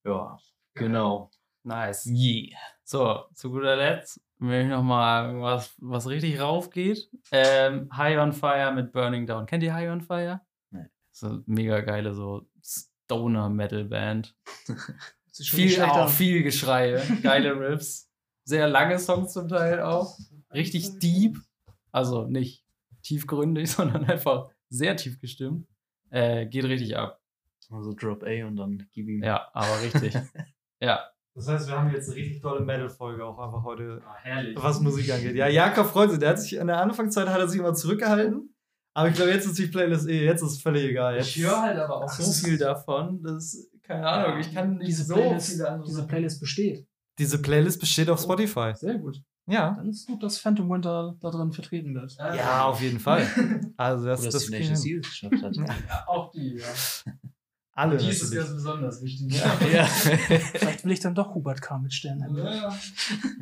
Ja, genau. Nice. Yeah. So, zu guter Letzt will ich noch mal was, was richtig raufgeht. Ähm, High on Fire mit Burning Down. Kennt ihr High on Fire? Nee. So eine mega geile so Stoner Metal Band. Das ist Viel, auch viel Geschreie, geile Riffs, sehr lange Songs zum Teil auch, richtig deep, also nicht tiefgründig, sondern einfach sehr tief gestimmt. Äh, geht richtig ab. Also Drop A und dann gib ihm. Ja, aber richtig. ja. Das heißt, wir haben jetzt eine richtig tolle Metal-Folge auch einfach heute, herrlich. was Musik angeht. Ja, Jakob freut sich. Der hat sich in der Anfangszeit hat er sich immer zurückgehalten. Aber ich glaube, jetzt ist die Playlist eh, jetzt ist es völlig egal. Jetzt, Ich höre halt aber auch so viel davon, dass, keine Ahnung, ich kann nicht diese so Playlist, diese Playlist besteht. Diese Playlist besteht auf Spotify. Sehr gut. Ja. Dann ist gut, dass Phantom Winter da drin vertreten wird. Ja, auf jeden Fall. Also das, Oder das das Tenacious kriegen D geschafft hat. Ja, auch die, ja. alle. Die ist ganz besonders wichtig. Ja. ja. Vielleicht will ich dann doch Hubert K. mit Sternen. Ja.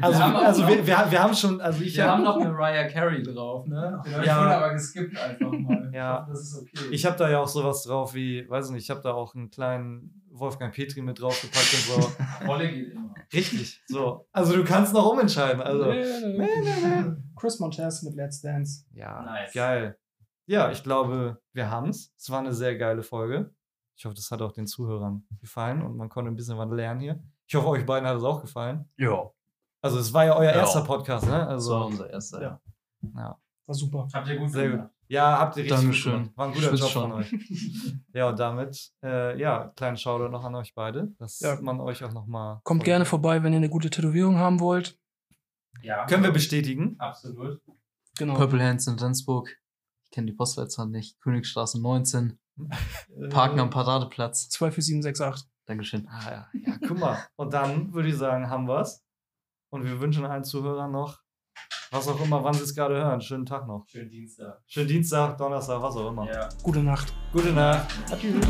Also, Wir also noch- wir, wir, wir haben schon, also ich Wir hab- haben noch Mariah Carey drauf, ne? Den hab ich Ja. vorhin aber geskippt einfach mal. Ja. Ich hoffe, Das ist okay. Ich habe da ja auch sowas drauf wie, weiß ich nicht, ich habe da auch einen kleinen Wolfgang Petri mit draufgepackt und so. Rolle geht immer. Richtig, so. Also du kannst noch umentscheiden. Also, Chris Montez mit Let's Dance. ja, Nice. geil. Ja, ich glaube, wir haben's. Es war eine sehr geile Folge. Ich hoffe, das hat auch den Zuhörern gefallen und man konnte ein bisschen was lernen hier. Ich hoffe, euch beiden hat es auch gefallen. ja. Also es war ja euer Ja. erster Podcast, ne? Das war Also, unser erster. Ja. ja. War super. Habt ihr gut Sehr gemacht. Ja, habt ihr richtig Dankeschön. gut gemacht. War ein guter Job schon. von euch. Ja, und damit, äh, ja, kleinen Shoutout noch an euch beide, dass Ja. man euch auch nochmal. Kommt gerne vorbei, wenn ihr eine gute Tätowierung haben wollt. Ja. Können wir bestätigen. Absolut. Genau. Purple Hands in Rendsburg. Ich kenne die Postleitzahl nicht. Königstraße 19. Parken am Paradeplatz. 24768. Dankeschön. Ah, ja. ja, guck mal. Und dann würde ich sagen, haben wir's. Und wir wünschen allen Zuhörern noch, was auch immer, wann sie es gerade hören, schönen Tag noch. Schönen Dienstag. Schönen Dienstag, Donnerstag, was auch immer. Ja. Gute Nacht. Gute Nacht. Adieu.